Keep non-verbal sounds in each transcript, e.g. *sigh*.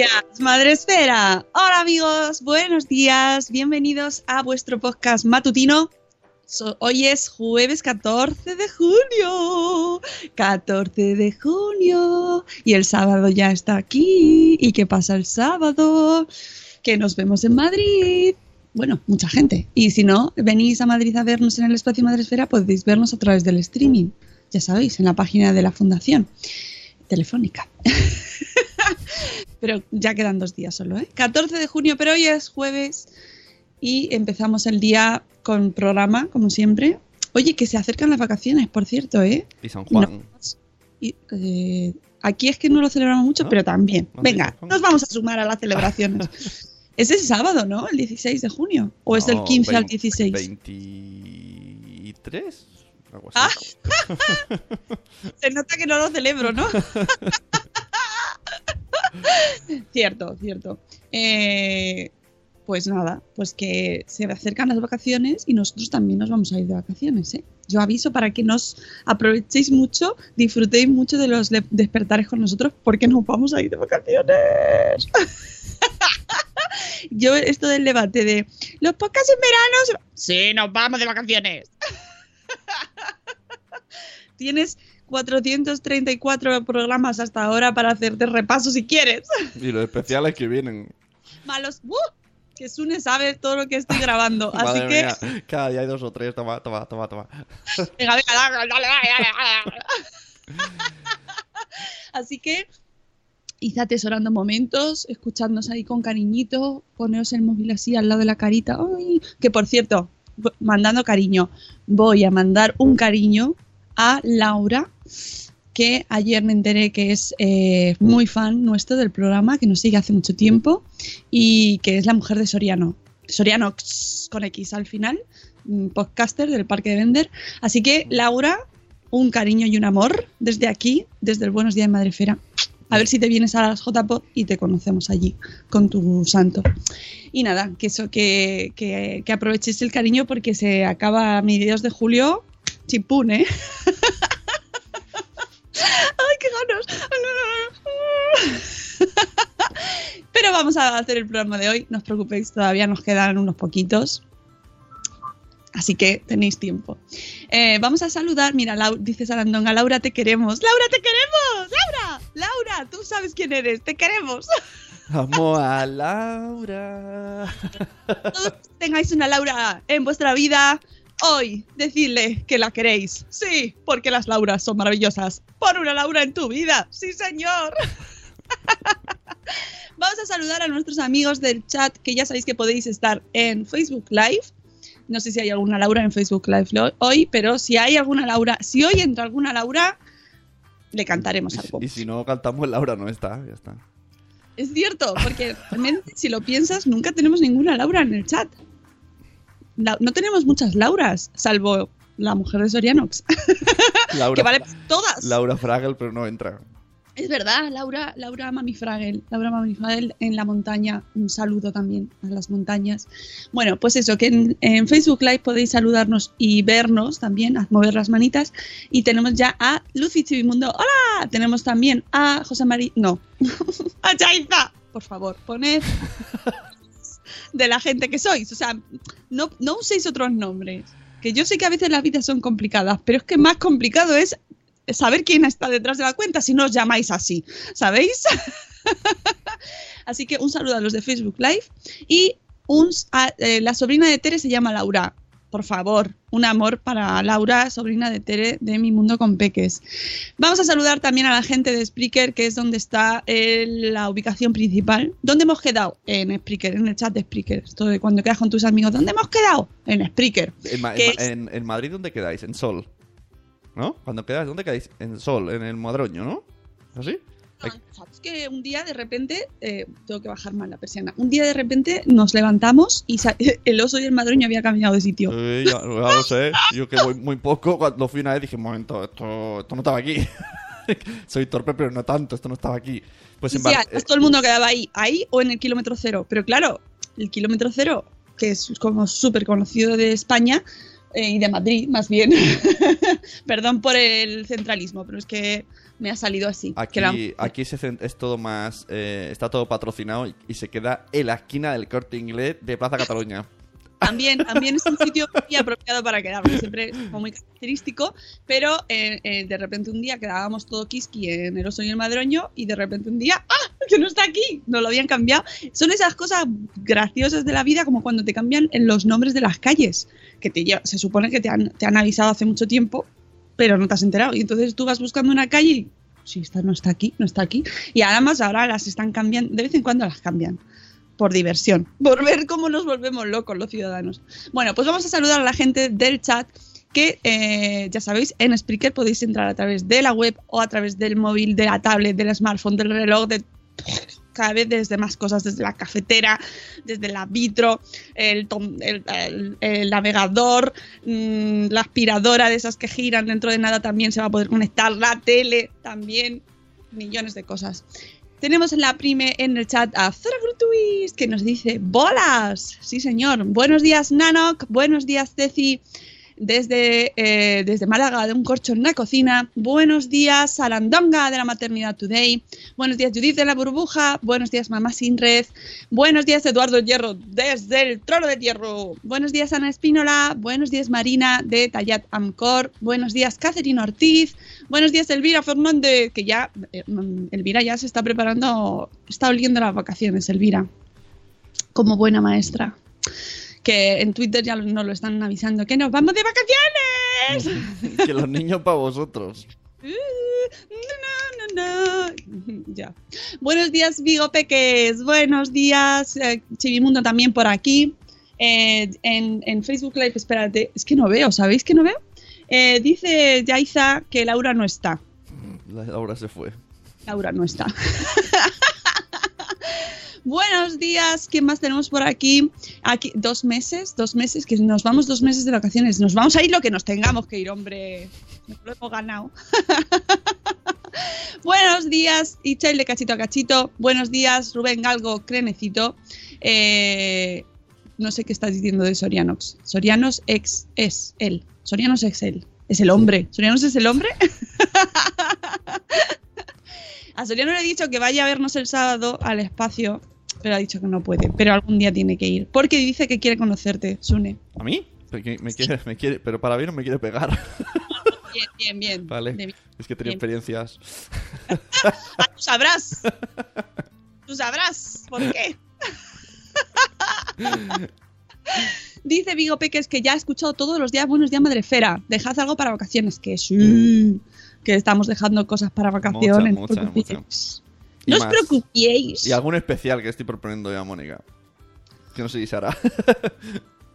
Días, Madre Esfera. Hola amigos, buenos días, bienvenidos a vuestro podcast matutino. Hoy es jueves 14 de junio, 14 de junio, y el sábado ya está aquí. ¿Y qué pasa el sábado? Que nos vemos en Madrid. Bueno, mucha gente. Y si no, venís a Madrid a vernos en el espacio Madre Esfera, podéis vernos a través del streaming. Ya sabéis, en la página de la Fundación Telefónica. *laughs* pero ya quedan dos días solo, ¿eh? 14 de junio, pero hoy es jueves y empezamos el día con programa, como siempre. Oye, que se acercan las vacaciones, por cierto, ¿eh? Y San Juan. Y, eh, aquí es que no lo celebramos mucho, pero también. ¿No? Venga, nos vamos a sumar a las celebraciones. *laughs* es el sábado, ¿no? El 16 de junio. ¿O es del No, 15 al 20 16? 23. Algo así. Ah. *laughs* Se nota que no lo celebro, ¿no? *laughs* *laughs* cierto, cierto. Eh, pues nada, pues que se acercan las vacaciones y nosotros también nos vamos a ir de vacaciones, ¿eh? Yo aviso para que nos aprovechéis mucho, disfrutéis mucho de los despertares con nosotros porque nos vamos a ir de vacaciones. *laughs* Yo esto del debate de los podcasts en verano... Sí, nos vamos de vacaciones. *laughs* Tienes 434 programas hasta ahora para hacerte repaso si quieres. Y los especiales que vienen. Malos. ¡Uh! Que Sune sabe todo lo que estoy grabando. *laughs* Así que. cada día hay dos o tres. Toma, toma, toma, toma. *laughs* Venga, venga, dale, dale, dale. *laughs* Así que. Id atesorando momentos, escuchándonos ahí con cariñito, poneos el móvil así al lado de la carita. Ay, que por cierto, mandando cariño, voy a mandar un cariño a Laura, que ayer me enteré que es eh, muy fan nuestro del programa, que nos sigue hace mucho tiempo y que es la mujer de Soriano. Soriano con X al final, podcaster del Parque de Vender. Así que, Laura, un cariño y un amor desde aquí, desde el Buenos Días Madrefera. A ver si te vienes a las JPod y te conocemos allí con tu santo. Y nada, que eso, que, que, el cariño porque se acaba a mediados de julio. Chipún, ¿eh? *laughs* ¡Ay, qué ganas! Pero vamos a hacer el programa de hoy. No os preocupéis, todavía nos quedan unos poquitos. Así que tenéis tiempo. Eh, vamos a saludar. Mira, Lau- dice Sarandonga, Laura, te queremos. ¡Laura, te queremos! ¡Laura! ¡Laura! Tú sabes quién eres. Te queremos. *laughs* Amo a Laura. Todos tengáis una Laura en vuestra vida. Hoy, decidle que la queréis. Sí, porque las Lauras son maravillosas. Pon una Laura en tu vida. Sí, señor. *laughs* Vamos a saludar a nuestros amigos del chat, que ya sabéis que podéis estar en Facebook Live. No sé si hay alguna Laura en Facebook Live hoy, pero si hay alguna Laura, si hoy entra alguna Laura, le cantaremos algo. Y si no cantamos, Laura no está. Ya está. Es cierto, porque realmente, si lo piensas, nunca tenemos ninguna Laura en el chat. No tenemos muchas Lauras, salvo la mujer de Sorianox, *laughs* Laura, que vale todas. Laura Fragel, pero no entra. Es verdad, Laura, Laura Mamifragel, Laura Mamifragel en la montaña. Un saludo también a las montañas. Bueno, pues eso, que en, en Facebook Live podéis saludarnos y vernos también, a mover las manitas. Y tenemos ya a Lucy Chivimundo. ¡Hola! Tenemos también a José María. No, *laughs* a Chaiza. Por favor, poned *laughs* de la gente que sois. O sea, no, no uséis otros nombres. Que yo sé que a veces las vidas son complicadas, pero es que más complicado es saber quién está detrás de la cuenta si no os llamáis así, ¿sabéis? *laughs* así que un saludo a los de Facebook Live y un, eh, la sobrina de Tere se llama Laura. Por favor, un amor para Laura, sobrina de Tere de Mi Mundo con Peques. Vamos a saludar también a la gente de Spreaker, que es donde está la ubicación principal. ¿Dónde hemos quedado? En Spreaker, en el chat de Spreaker. Esto de cuando quedas con tus amigos. ¿Dónde hemos quedado? En Spreaker. Ma- en- en Madrid, ¿dónde quedáis? En Sol. ¿No? Cuando quedáis, ¿dónde quedáis? En Sol, en el Madroño, ¿no? ¿Así? ¿Sabes que un día de repente, eh, tengo que bajar más la persiana, un día de repente nos levantamos y *laughs* el oso y el madroño había cambiado de sitio. Sí, ya, ya lo sé. Yo que voy muy poco, cuando fui una vez dije, un momento, esto, esto no estaba aquí. *laughs* Soy torpe, pero no tanto, esto no estaba aquí. Pues en sí, Bar- además todo el mundo quedaba ahí, ahí o en el kilómetro cero. Pero claro, el kilómetro cero, que es como súper conocido de España eh, y de Madrid, más bien. *laughs* Perdón por el centralismo, pero es que me ha salido así. Aquí, la- aquí se es todo más. eh, está todo patrocinado y, y se queda en la esquina del corte inglés de Plaza Cataluña. También, también es un sitio muy apropiado para quedar, porque siempre como muy característico, pero eh, eh, de repente un día quedábamos todo kiski en el oso y el madroño y de repente un día, ¡ah! que no está aquí, no lo habían cambiado. Son esas cosas graciosas de la vida como cuando te cambian en los nombres de las calles, que te se supone que te han, te han avisado hace mucho tiempo, pero no te has enterado. Y entonces tú vas buscando una calle y, sí, esta no está aquí, no está aquí. Y además ahora las están cambiando, de vez en cuando las cambian por diversión, por ver cómo nos volvemos locos los ciudadanos. Bueno, pues vamos a saludar a la gente del chat que eh, ya sabéis, en Spreaker podéis entrar a través de la web o a través del móvil, de la tablet, del smartphone, del reloj, de cada vez desde más cosas, desde la cafetera, desde la vitro, el, tom- el- navegador, mm, la aspiradora de esas que giran, dentro de nada también se va a poder conectar, la tele también, millones de cosas. Tenemos en la prime en el chat a Zora Grutuis que nos dice ¡Bolas! Sí, señor. Buenos días, Nanok. Buenos días, Ceci. Desde, eh, desde Málaga, de un corcho en la cocina. Buenos días, Sarandonga de la Maternidad Today. Buenos días, Judith de la Burbuja. Buenos días, Mamá Sin Red. Buenos días, Eduardo Hierro, desde el Trono de Hierro. Buenos días, Ana Espínola. Buenos días, Marina de Tallat Amcor. Buenos días, Catherine Ortiz. Buenos días, Elvira Fernández, que ya, eh, mm, Elvira ya se está preparando, está oliendo las vacaciones, Elvira, como buena maestra. Que en Twitter ya nos lo están avisando, que nos vamos de vacaciones. *laughs* que los niños para vosotros. No, no, no. Ya. Buenos días, Vigo Peques. Buenos días, eh, Chivimundo también por aquí. Eh, en, en Facebook Live, espérate, es que no veo, ¿sabéis que no veo? Eh, dice Yaiza que Laura no está. La Laura se fue. Laura no está. *laughs* Buenos días, ¿quién más tenemos por aquí? Aquí, dos meses, dos meses, que nos vamos dos meses de vacaciones. Nos vamos a ir lo que nos tengamos que ir, hombre. Nos lo hemos ganado. *laughs* Buenos días, Ichel de Cachito a Cachito. Buenos días, Rubén Galgo, Crenecito. Eh, no sé qué estás diciendo de Sorianox. Sorianos ex es él. Sorianos ex él. Es el hombre. ¿Sorianos es el hombre? *laughs* A Soriano le he dicho que vaya a vernos el sábado al espacio, pero ha dicho que no puede. Pero algún día tiene que ir. Porque dice que quiere conocerte, Sune. ¿A mí? Porque me quiere, me quiere, pero para mí no me quiere pegar. *laughs* Bien, bien, bien. Vale. Es que tenía Bien. experiencias. Ah, tú sabrás. *laughs* Tú sabrás por qué. Dice Vigo Peques que ya ha escuchado todos los días Buenos días, Madrefera. Dejad algo para vacaciones. Que sí. Que estamos dejando cosas para vacaciones. no os mucha, preocupéis. Y No os más. preocupéis. Y algún especial que estoy proponiendo ya, Mónica. Que no sé si se hará. *laughs*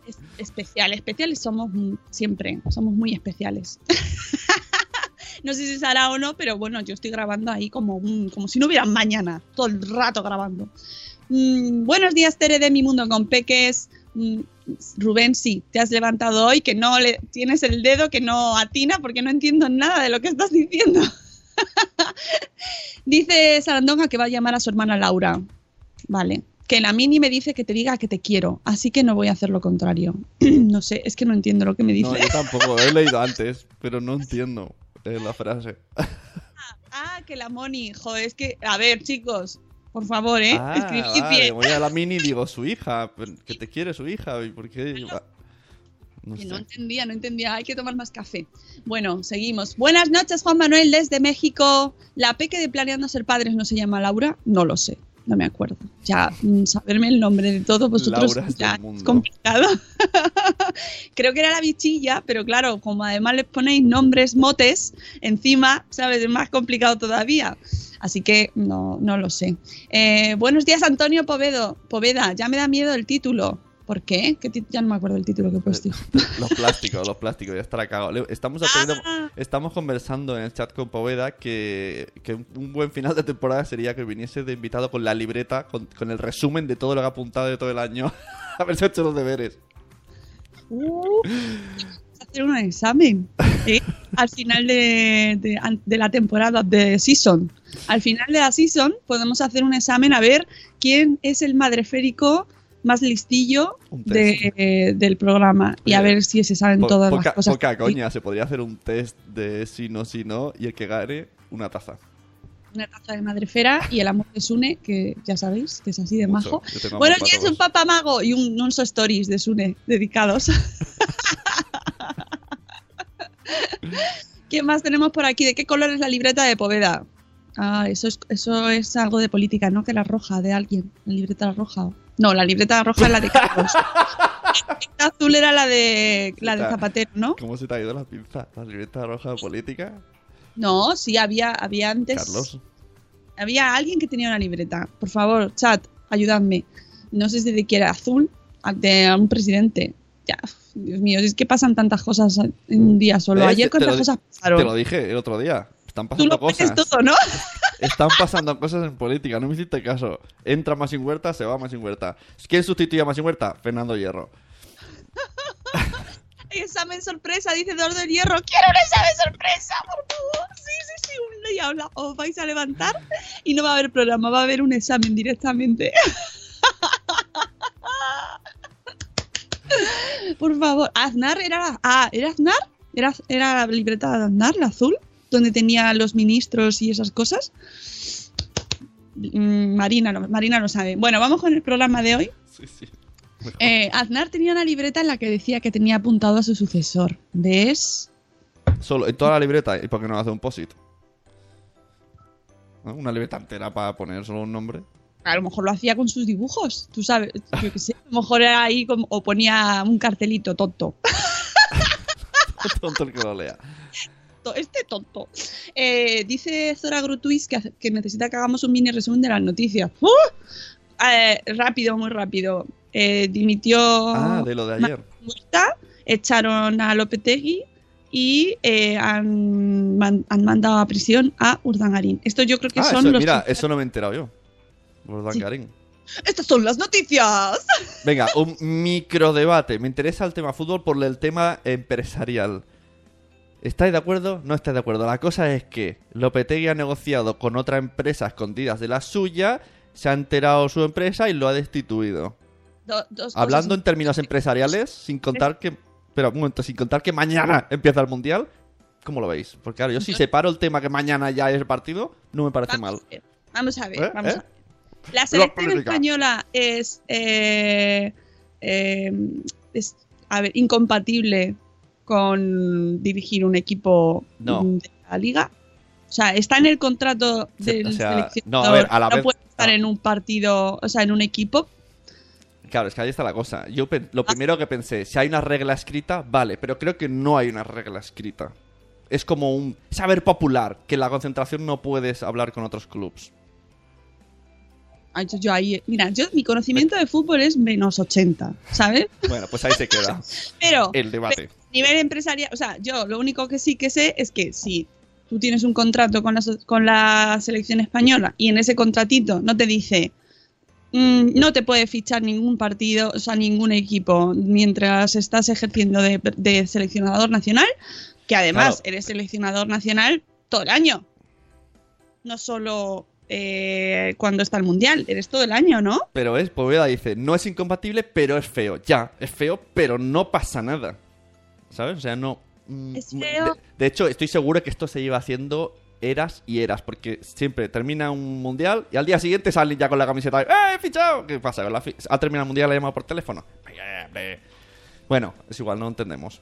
Es- especial, especiales somos mm, siempre, somos muy especiales. *laughs* no sé si se hará o no, pero bueno, yo estoy grabando ahí como, como si no hubiera mañana, todo el rato grabando. Mm, buenos días, Tere de Mi Mundo con Peques. Mm, Rubén, sí, te has levantado hoy, que no le tienes el dedo que no atina porque no entiendo nada de lo que estás diciendo. *laughs* Dice Sarandonga que va a llamar a su hermana Laura. Vale. Que la Mini me dice que te diga que te quiero, así que no voy a hacer lo contrario. *clears throat* no sé, es que no entiendo lo que me dice. No, yo tampoco. He leído antes, pero no entiendo eh, la frase. *laughs* ah, que la Moni, joder, es que, a ver, chicos, por favor, ¿eh? Ah, Escribid vale, bien. Voy a la mini y digo *laughs* su hija. Que te quiere su hija. ¿Y por qué? Va- No no entendía, no entendía. Hay que tomar más café. Bueno, seguimos. Buenas noches, Juan Manuel, desde México. ¿La peque de Planeando Ser Padres no se llama Laura? No lo sé. No me acuerdo. Ya, mm, saberme el nombre de todos vosotros Laura ya es complicado. *laughs* Creo que era la bichilla, pero claro, como además les ponéis nombres motes encima, ¿sabes? Es más complicado todavía. Así que no, no lo sé. Eh, buenos días, Antonio Povedo. Poveda, ya me da miedo el título. ¿Por qué? ¿Qué ya no me acuerdo el título que he puesto. *laughs* Los plásticos, los plásticos, ya estará cagado. Estamos, Ah. estamos conversando en el chat con Poveda que, que un- un buen final de temporada sería que viniese de invitado con la libreta, con, con el resumen de todo lo que ha apuntado de todo el año. *laughs* Haberse hecho los deberes. Uh, hacer un examen ¿eh? al final de, de- de la temporada de season. Al final de la season podemos hacer un examen a ver quién es el madreférico más listillo de- eh, del programa y a ver si se saben Po- todas poca, las cosas. poca coña, se podría hacer un test de si no, si no, y el que gane, una taza. Una taza de madrefera y el amor de Sune, que ya sabéis que es así de Mucho. majo. Buenos días, un papamago y un, unos stories de Sune dedicados. *laughs* *laughs* ¿Qué más tenemos por aquí? ¿De qué color es la libreta de Poveda? Ah, eso es, eso es algo de política, ¿no? Que la roja de alguien. La libreta roja. No, la libreta roja es la de Carlos. *laughs* la libreta azul era la de, la de Zapatero, ¿no? ¿Cómo se te ha ido la pinza? ¿La libreta roja de política? No, sí, había, había antes. Carlos. Había alguien que tenía una libreta. Por favor, chat, ayudadme. No sé si de quién era azul, de un presidente. Ya, Dios mío, es que pasan tantas cosas en un día solo. Ayer Te cuántas cosas Te pasaron. lo dije el otro día. Están Tú pasando lo cosas. todo, ¿no? *laughs* Están pasando cosas en política, no me hiciste caso. Entra más sin huerta, se va más sin huerta. ¿Quién sustituye a más sin huerta? Fernando Hierro. *laughs* Examen sorpresa, dice Eduardo del Hierro. ¡Quiero un examen sorpresa, por favor! Sí, sí, sí, un día os la- os vais a levantar y no va a haber programa, va a haber un examen directamente. *laughs* Por favor, Aznar era la- ah, ¿era Aznar? ¿Era, era la libreta de Aznar, la azul, donde tenía los ministros y esas cosas. Mm, Marina, lo- Marina lo sabe. Bueno, vamos con el programa de hoy. Sí, sí. Eh, Aznar tenía una libreta en la que decía que tenía apuntado a su sucesor. ¿Ves? Solo, en toda la libreta. ¿Y por qué no hace un posit? ¿No? Una libreta entera para poner solo un nombre. A lo mejor lo hacía con sus dibujos, tú sabes, yo qué sé, a lo mejor era ahí como, o ponía un cartelito tonto. *laughs* Tonto el que lo lea. Este tonto. Eh, dice Zora Grutuis que, necesita que hagamos un mini resumen de las noticias. ¡Uh! Eh, rápido, muy rápido. Eh, dimitió Ah, de lo de ayer. Huerta, echaron a Lopetegui y han, man- han mandado a prisión a Urdangarín. Esto yo creo que Ah, son eso, los. mira, eso no me he enterado yo. Por Dangarín. Estas son las noticias. Venga, un microdebate. Me interesa el tema fútbol por el tema empresarial. ¿Estáis de acuerdo? No estáis de acuerdo. La cosa es que Lopetegui ha negociado con otra empresa escondidas de la suya, se ha enterado su empresa y lo ha destituido. Do- dos cosas. Hablando en términos empresariales, sin contar que... Pero un momento, sin contar que mañana *laughs* empieza el Mundial, ¿cómo lo veis? Porque claro, yo si separo el tema que mañana ya es el partido, no me parece mal. Vamos a ver, Vamos a ver, ¿Eh? vamos ¿Eh? a ver. La selección española es, eh, es, a ver, incompatible con dirigir un equipo No. de la liga. O sea, está en el contrato del o sea, seleccionador. no, a ver, a la vez- puede estar no. en un partido, o sea, en un equipo. Claro, es que ahí está la cosa. Yo lo primero que pensé, si hay una regla escrita, vale, pero creo que no hay una regla escrita. Es como un saber popular, que en la concentración no puedes hablar con otros clubs. Yo- ahí, mira, yo mi conocimiento de fútbol es menos 80, ¿sabes? Bueno, pues ahí se queda *laughs* Pero el debate. nivel empresarial, o sea, yo lo único que sí que sé es que si tú tienes un contrato con la, con la selección española y en ese contratito no te dice mm, no te puede fichar ningún partido, o sea, ningún equipo mientras estás ejerciendo de, de seleccionador nacional, que además Claro. eres seleccionador nacional todo el año. no solo eh, cuando está el mundial, eres todo el año, ¿no? Pero es, Poveda dice, no es incompatible, pero es feo. Ya, es feo, pero no pasa nada. ¿Sabes? O sea, no... mm, Es mm, feo. De, de hecho, estoy seguro que esto se lleva haciendo eras y eras, porque siempre termina un mundial y al día siguiente salen ya con la camiseta. ¡Eh, he fichado! ¿Qué pasa? ¿La ¿Ha terminado el mundial y ha llamado por teléfono? Bueno, es igual, no entendemos.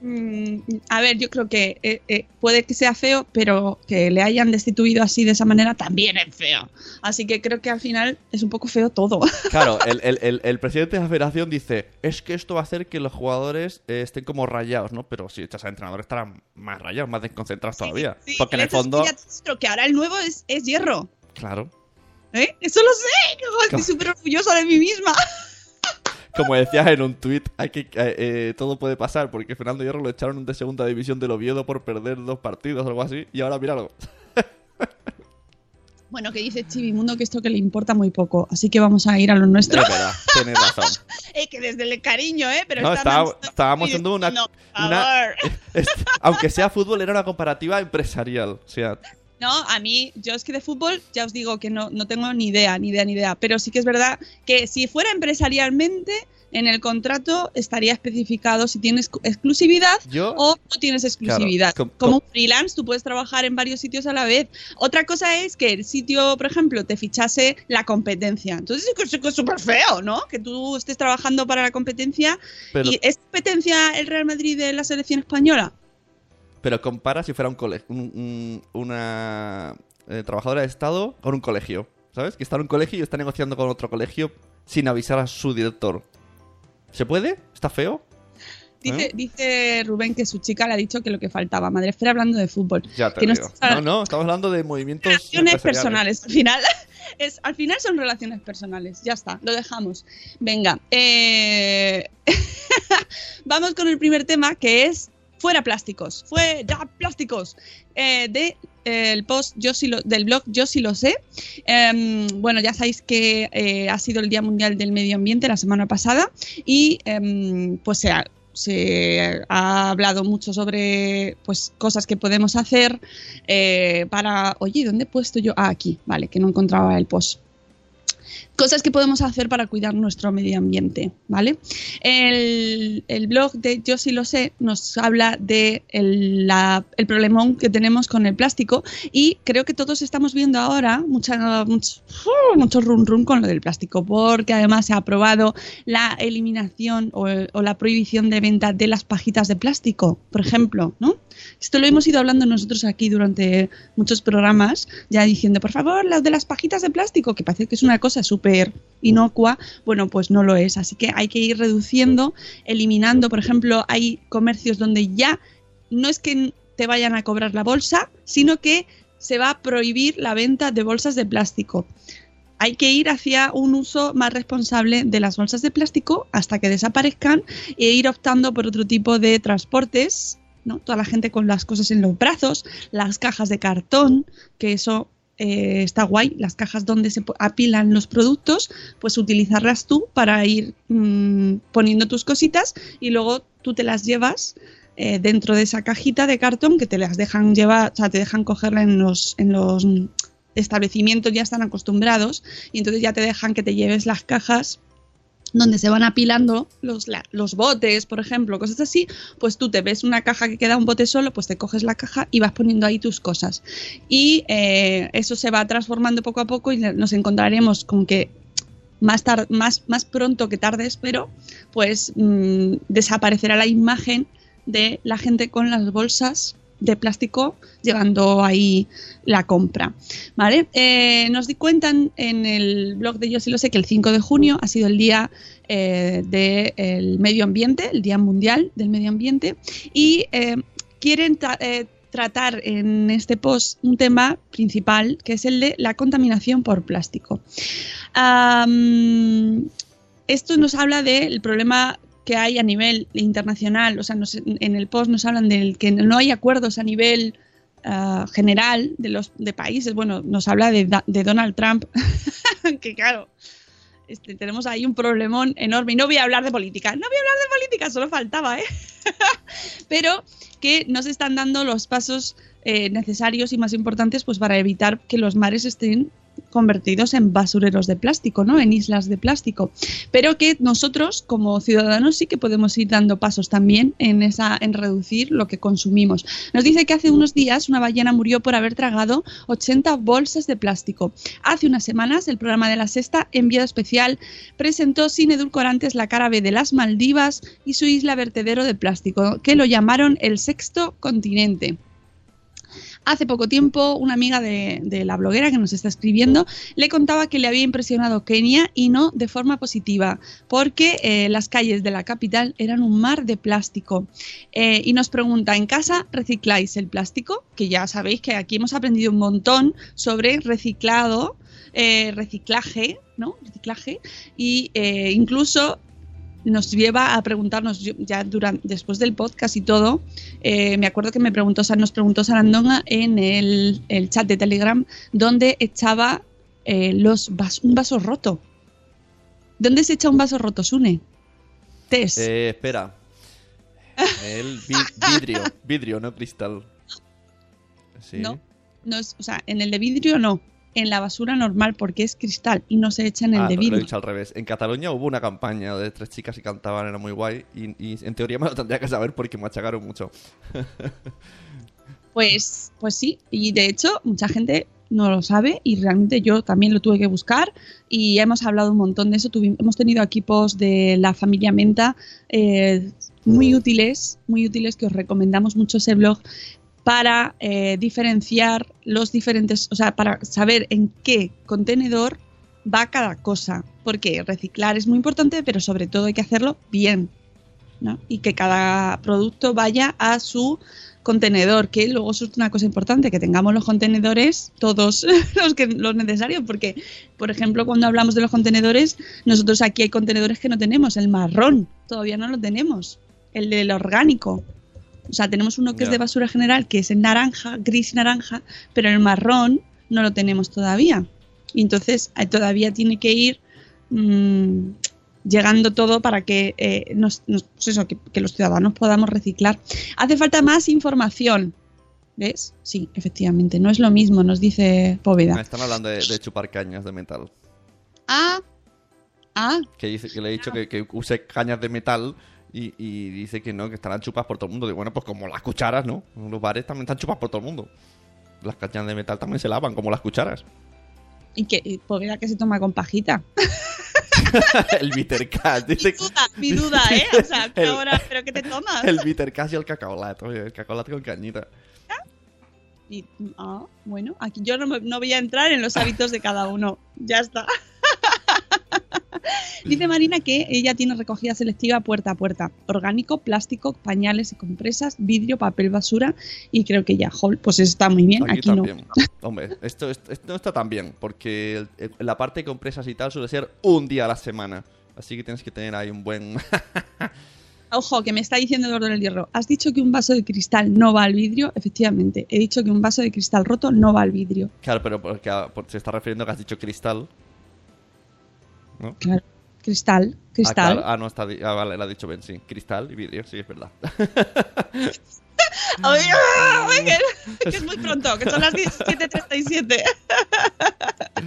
Mm, a ver, yo creo que eh, eh, puede que sea feo, pero que le hayan destituido así de esa manera también es feo. Así que creo que al final es un poco feo todo. *laughs* Claro, el, el- el- el presidente de la federación dice, es que esto va a hacer que los jugadores eh, estén como rayados, ¿no? Pero si echas al entrenador estarán más rayados, más desconcentrados todavía. Sí, Porque en el fondo, creo que ahora el nuevo es, es hierro. claro, ¿eh? Eso lo sé. Estoy súper orgullosa de mí misma. *laughs* como decías en un tuit, hay que, eh, eh, todo puede pasar, porque Fernando Hierro lo echaron de segunda división del Oviedo por perder dos partidos o algo así, y ahora míralo. *laughs* Bueno, que dice Chivimundo que esto que le importa muy poco, así que vamos a ir a lo nuestro. Es verdad, tienes razón. *laughs* Que desde el cariño, ¿eh? Pero No, está estaba- dando- estábamos haciendo una- No, por una- favor. *laughs* Es- aunque sea fútbol, era una comparativa empresarial. O sea, No, a mí, yo es que de fútbol ya os digo que no, no tengo ni idea, ni idea, ni idea. Pero sí que es verdad que si fuera empresarialmente, en el contrato estaría especificado si tienes exclusividad Yo- o no tienes exclusividad. Claro, com- Como un freelance, tú puedes trabajar en varios sitios a la vez. Otra cosa es que el sitio, por ejemplo, te fichase la competencia. Entonces es súper feo, ¿no? Que tú estés trabajando para la competencia. Pero- ¿Y es competencia el Real Madrid de la selección española? Pero compara si fuera un colegio, una eh, trabajadora de Estado con un colegio. ¿Sabes? Que está en un colegio y está negociando con otro colegio sin avisar a su director. ¿Se puede? ¿Está feo? Dice, ¿Eh? dice Rubén que su chica le ha dicho que lo que faltaba. Madre Esfera hablando de fútbol. Ya te que no digo. No, no, estamos hablando de movimientos relaciones personales. Al final, *laughs* es, al final son relaciones personales. Ya está, lo dejamos. Venga. eh, *laughs* Vamos con el primer tema que es fuera plásticos. Fuera plásticos. Eh, de eh, el post yo sí lo, del blog Yo sí lo sé. Em, bueno, ya sabéis que eh, ha sido el Día Mundial del Medio Ambiente la semana pasada y em, pues se ha, se ha hablado mucho sobre pues cosas que podemos hacer para... Oye, ¿dónde he puesto yo? Ah, aquí, vale, que no encontraba el post. Cosas que podemos hacer para cuidar nuestro medio ambiente, ¿vale? El, blog de Yo sí lo sé nos habla de el, la- el problemón que tenemos con el plástico y creo que todos estamos viendo ahora mucha, mucho, mucho run run con lo del plástico porque además se ha aprobado la eliminación o, o la prohibición de venta de las pajitas de plástico, por ejemplo, ¿no? Esto lo hemos ido hablando nosotros aquí durante muchos programas, ya diciendo, por favor, las de las pajitas de plástico, que parece que es una cosa súper inocua, bueno, pues no lo es. Así que hay que ir reduciendo, eliminando, por ejemplo, hay comercios donde ya no es que te vayan a cobrar la bolsa, sino que se va a prohibir la venta de bolsas de plástico. Hay que ir hacia un uso más responsable de las bolsas de plástico hasta que desaparezcan e ir optando por otro tipo de transportes ¿no? Toda la gente con las cosas en los brazos, las cajas de cartón, que eso eh, está guay, las cajas donde se apilan los productos, pues utilizarlas tú para ir mm, poniendo tus cositas y luego tú te las llevas eh, dentro de esa cajita de cartón que te las dejan llevar, o sea, te dejan cogerla en los, en los establecimientos, ya están acostumbrados y entonces ya te dejan que te lleves las cajas donde se van apilando los, los botes, por ejemplo, cosas así, pues tú te ves una caja que queda un bote solo, pues te coges la caja y vas poniendo ahí tus cosas. Y eh, eso se va transformando poco a poco y nos encontraremos con que más, más, más pronto que tarde, espero, pues mm, desaparecerá la imagen de la gente con las bolsas de plástico llevando ahí la compra. ¿Vale? Eh, nos di cuentan en el blog de Yo sí lo sé que el 5 de junio ha sido el día eh, del medio ambiente, el Día Mundial del Medio Ambiente, y eh, quieren tra- tratar en este post un tema principal que es el de la contaminación por plástico. Esto nos habla del problema que hay a nivel internacional, o sea, en el post nos hablan del que no hay acuerdos a nivel ah, general de los de países. Bueno, nos habla de Donald Trump, *laughs* que claro, este, tenemos ahí un problemón enorme. Y no voy a hablar de política, no voy a hablar de política, solo faltaba, ¿eh? *laughs* Pero que no se están dando los pasos eh, necesarios y más importantes pues para evitar que los mares estén convertidos en basureros de plástico, ¿no? En islas de plástico. Pero que nosotros, como ciudadanos, sí que podemos ir dando pasos también en esa, en reducir lo que consumimos. Nos dice que hace unos días una ballena murió por haber tragado 80 bolsas de plástico. Hace unas semanas, el programa de la Sexta, enviado especial, presentó sin edulcorantes la cara B de las Maldivas y su isla vertedero de plástico, que lo llamaron el sexto continente. Hace poco tiempo, una amiga de, la bloguera que nos está escribiendo le contaba que le había impresionado Kenia y no de forma positiva, porque eh, las calles de la capital eran un mar de plástico. Eh, y nos pregunta, ¿en casa recicláis el plástico? Que ya sabéis que aquí hemos aprendido un montón sobre reciclado. Eh, reciclaje, ¿no? Reciclaje y incluso nos lleva a preguntarnos ya durante después del podcast y todo eh, me acuerdo que me preguntó nos preguntó Sarandonga en el, el, chat de Telegram dónde echaba eh, los vas, un vaso roto ¿dónde se echa un vaso roto Sune? Tess. Eh, espera. El vi vidrio vidrio no cristal. Sí. no no es o sea en el de vidrio no en la basura normal porque es cristal y no se echa en el ah, de vidrio. Lo he dicho al revés. En Cataluña hubo una campaña de tres chicas y cantaban, era muy guay. Y, y en teoría me lo tendría que saber porque machacaron mucho. *laughs* pues, pues sí, y de hecho mucha gente no lo sabe y realmente yo también lo tuve que buscar y hemos hablado un montón de eso. Tuvimos, hemos tenido equipos de la familia Menta eh, muy útiles, muy útiles que os recomendamos mucho ese blog para eh, diferenciar los diferentes, o sea, para saber en qué contenedor va cada cosa. Porque reciclar es muy importante, pero sobre todo hay que hacerlo bien. ¿no? Y que cada producto vaya a su contenedor, que luego es una cosa importante, que tengamos los contenedores todos *laughs* los, que, los necesarios, porque, por ejemplo, cuando hablamos de los contenedores, nosotros aquí hay contenedores que no tenemos, el marrón todavía no lo tenemos, el del orgánico, o sea, tenemos uno que yeah. es de basura general, que es en naranja, gris naranja, pero el marrón no lo tenemos todavía. Y entonces todavía tiene que ir mmm, llegando todo para que, eh, nos, nos, pues eso, que, que, los ciudadanos podamos reciclar. Hace falta más información. ¿Ves? Sí, efectivamente. No es lo mismo, nos dice Póveda. Me están hablando de, de chupar cañas de metal. Ah. Ah. Que, dice, que le he dicho que, que use cañas de metal y, y, dice que no, que estarán chupas por todo el mundo. Digo, bueno, pues como las cucharas, ¿no? Los bares también están chupas por todo el mundo. Las cañas de metal también se lavan, como las cucharas. Y que, mira que se toma con pajita. *laughs* el bitter cash. Dice... Mi duda, mi duda, ¿eh? O sea, *laughs* el, ahora, ¿pero qué te tomas? El bitter cash y el cacaolat, oye, el cacaolat con cañita. Y, ah, bueno, aquí yo no, me, no voy a entrar en los hábitos de cada uno. Ya está. *laughs* Dice Marina que ella tiene recogida selectiva puerta a puerta. Orgánico, plástico, pañales y compresas, vidrio, papel basura y creo que ya, Hall, pues está muy bien. Aquí, no. Hombre, esto, esto, esto, no está tan bien porque el, el, la parte de compresas y tal suele ser un día a la semana. Así que tienes que tener ahí un buen... *laughs* Ojo, que me está diciendo Eduardo del Hierro. ¿Has dicho que un vaso de cristal no va al vidrio? Efectivamente, he dicho que un vaso de cristal roto no va al vidrio. Claro, pero porque, porque se está refiriendo a que has dicho cristal. ¿No? Claro. Cristal, cristal. Ah, claro. ah no, está, ah, vale, lo ha dicho Ben, sí. Cristal y vidrio, sí, es verdad. *laughs* Oye, *laughs* que, que, es muy pronto, que son las 17.37.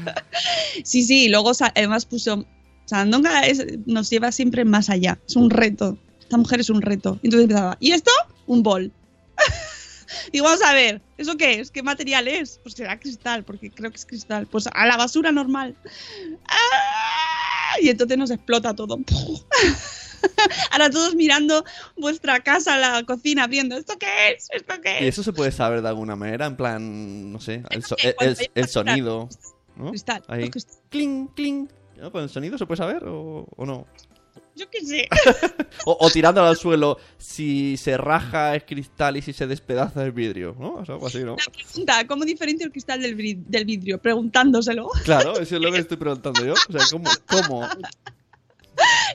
*laughs* sí, sí, luego además puso. Sandonga es, nos lleva siempre más allá. Es un reto. Esta mujer es un reto. Entonces empezaba. ¿Y esto? Un bol. Digo, vamos a ver, ¿eso qué es? ¿Qué material es? Pues será cristal, porque creo que es cristal. Pues a la basura normal. ¡Ah! Y entonces nos explota todo. *laughs* Ahora todos mirando vuestra casa, la cocina, viendo, ¿esto qué es? ¿Esto qué es? ¿Y eso se puede saber de alguna manera? En plan, no sé, el, so el, el, el sonido. ¿no? Cristal. Ahí. Cling, cling. ¿Con el sonido se puede saber o, o no? Yo qué sé. *laughs* o, o, tirándolo al suelo, si se raja es cristal y si se despedaza es vidrio, ¿no? O sea, algo así, ¿no? La pregunta, ¿cómo diferencia el cristal del, del vidrio? Preguntándoselo. Claro, eso es lo que *laughs* estoy preguntando yo. O sea, ¿cómo? cómo?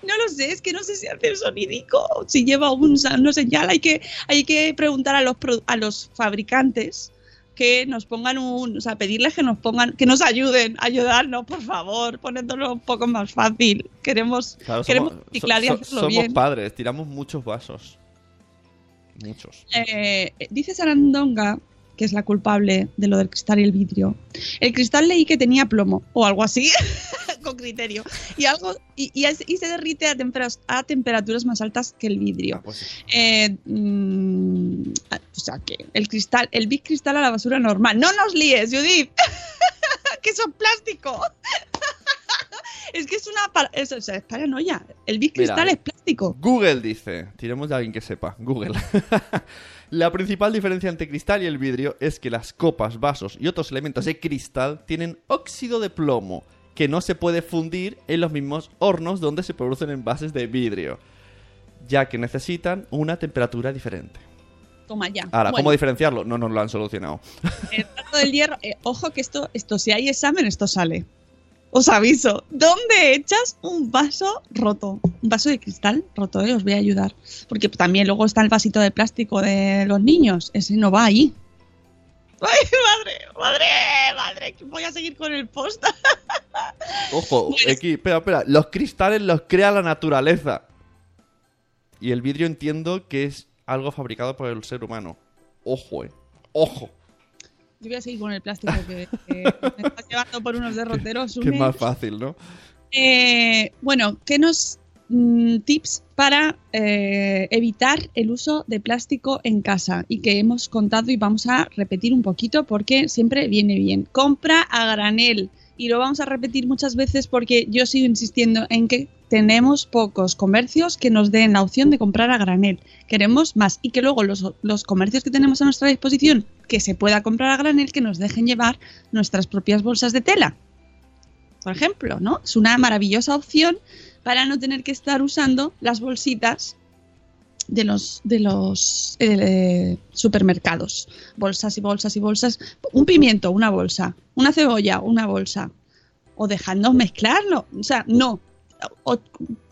No lo sé, es que no sé si hace sonidico, si lleva un, no señal, hay que, hay que preguntar a los, a los fabricantes que nos pongan un, o sea, pedirles que nos pongan, que nos ayuden, ayudarnos, por favor, poniéndolo un poco más fácil. Queremos, claro, queremos somos, reciclar y hacerlo somos bien. padres, tiramos muchos vasos. Muchos. Eh, dice Sarandonga que es la culpable de lo del cristal y el vidrio. El cristal leí que tenía plomo o algo así, *laughs* con criterio. Y algo y, y y se derrite a, temperas- a temperaturas más altas que el vidrio. Eh, mm, o sea que el cristal, el big cristal a la basura normal. No nos líes, Judith. *laughs* que es plástico. *laughs* es que es una es, o sea, es paranoia. El big Mira, cristal es plástico. Google dice, tiremos de alguien que sepa, Google. La principal diferencia entre cristal y el vidrio es que las copas, vasos y otros elementos de cristal tienen óxido de plomo, que no se puede fundir en los mismos hornos donde se producen envases de vidrio, ya que necesitan una temperatura diferente. Toma ya. Ahora, Bueno, ¿cómo diferenciarlo? No nos lo han solucionado. el trato del hierro. eh, ojo que esto, esto, si hay examen, esto sale. Os aviso. ¿Dónde echas un vaso roto? Un vaso de cristal roto, eh, os voy a ayudar. Porque también luego está el vasito de plástico de los niños. Ese no va ahí. *laughs* ¡Ay, madre! ¡Madre! ¡Madre! Voy a seguir con el post. *laughs* Ojo, aquí, espera, espera. Los cristales los crea la naturaleza. Y el vidrio entiendo que es algo fabricado por el ser humano. Ojo, eh. Ojo. Yo voy a seguir con el plástico que, que me está *laughs* llevando por unos derroteros. Que es más fácil, ¿no? Eh, bueno, ¿qué nos mm, tips para eh, evitar el uso de plástico en casa? Y que hemos contado y vamos a repetir un poquito porque siempre viene bien. Compra a granel. Y lo vamos a repetir muchas veces porque yo sigo insistiendo en que tenemos pocos comercios que nos den la opción de comprar a granel. Queremos más y que luego los, los comercios que tenemos a nuestra disposición que se pueda comprar a granel que nos dejen llevar nuestras propias bolsas de tela por ejemplo, ¿no? Es una maravillosa opción para no tener que estar usando las bolsitas de los de los eh, supermercados. Bolsas y bolsas y bolsas. Un pimiento, una bolsa. Una cebolla, una bolsa. O dejadnos mezclarlo. O sea, no. O-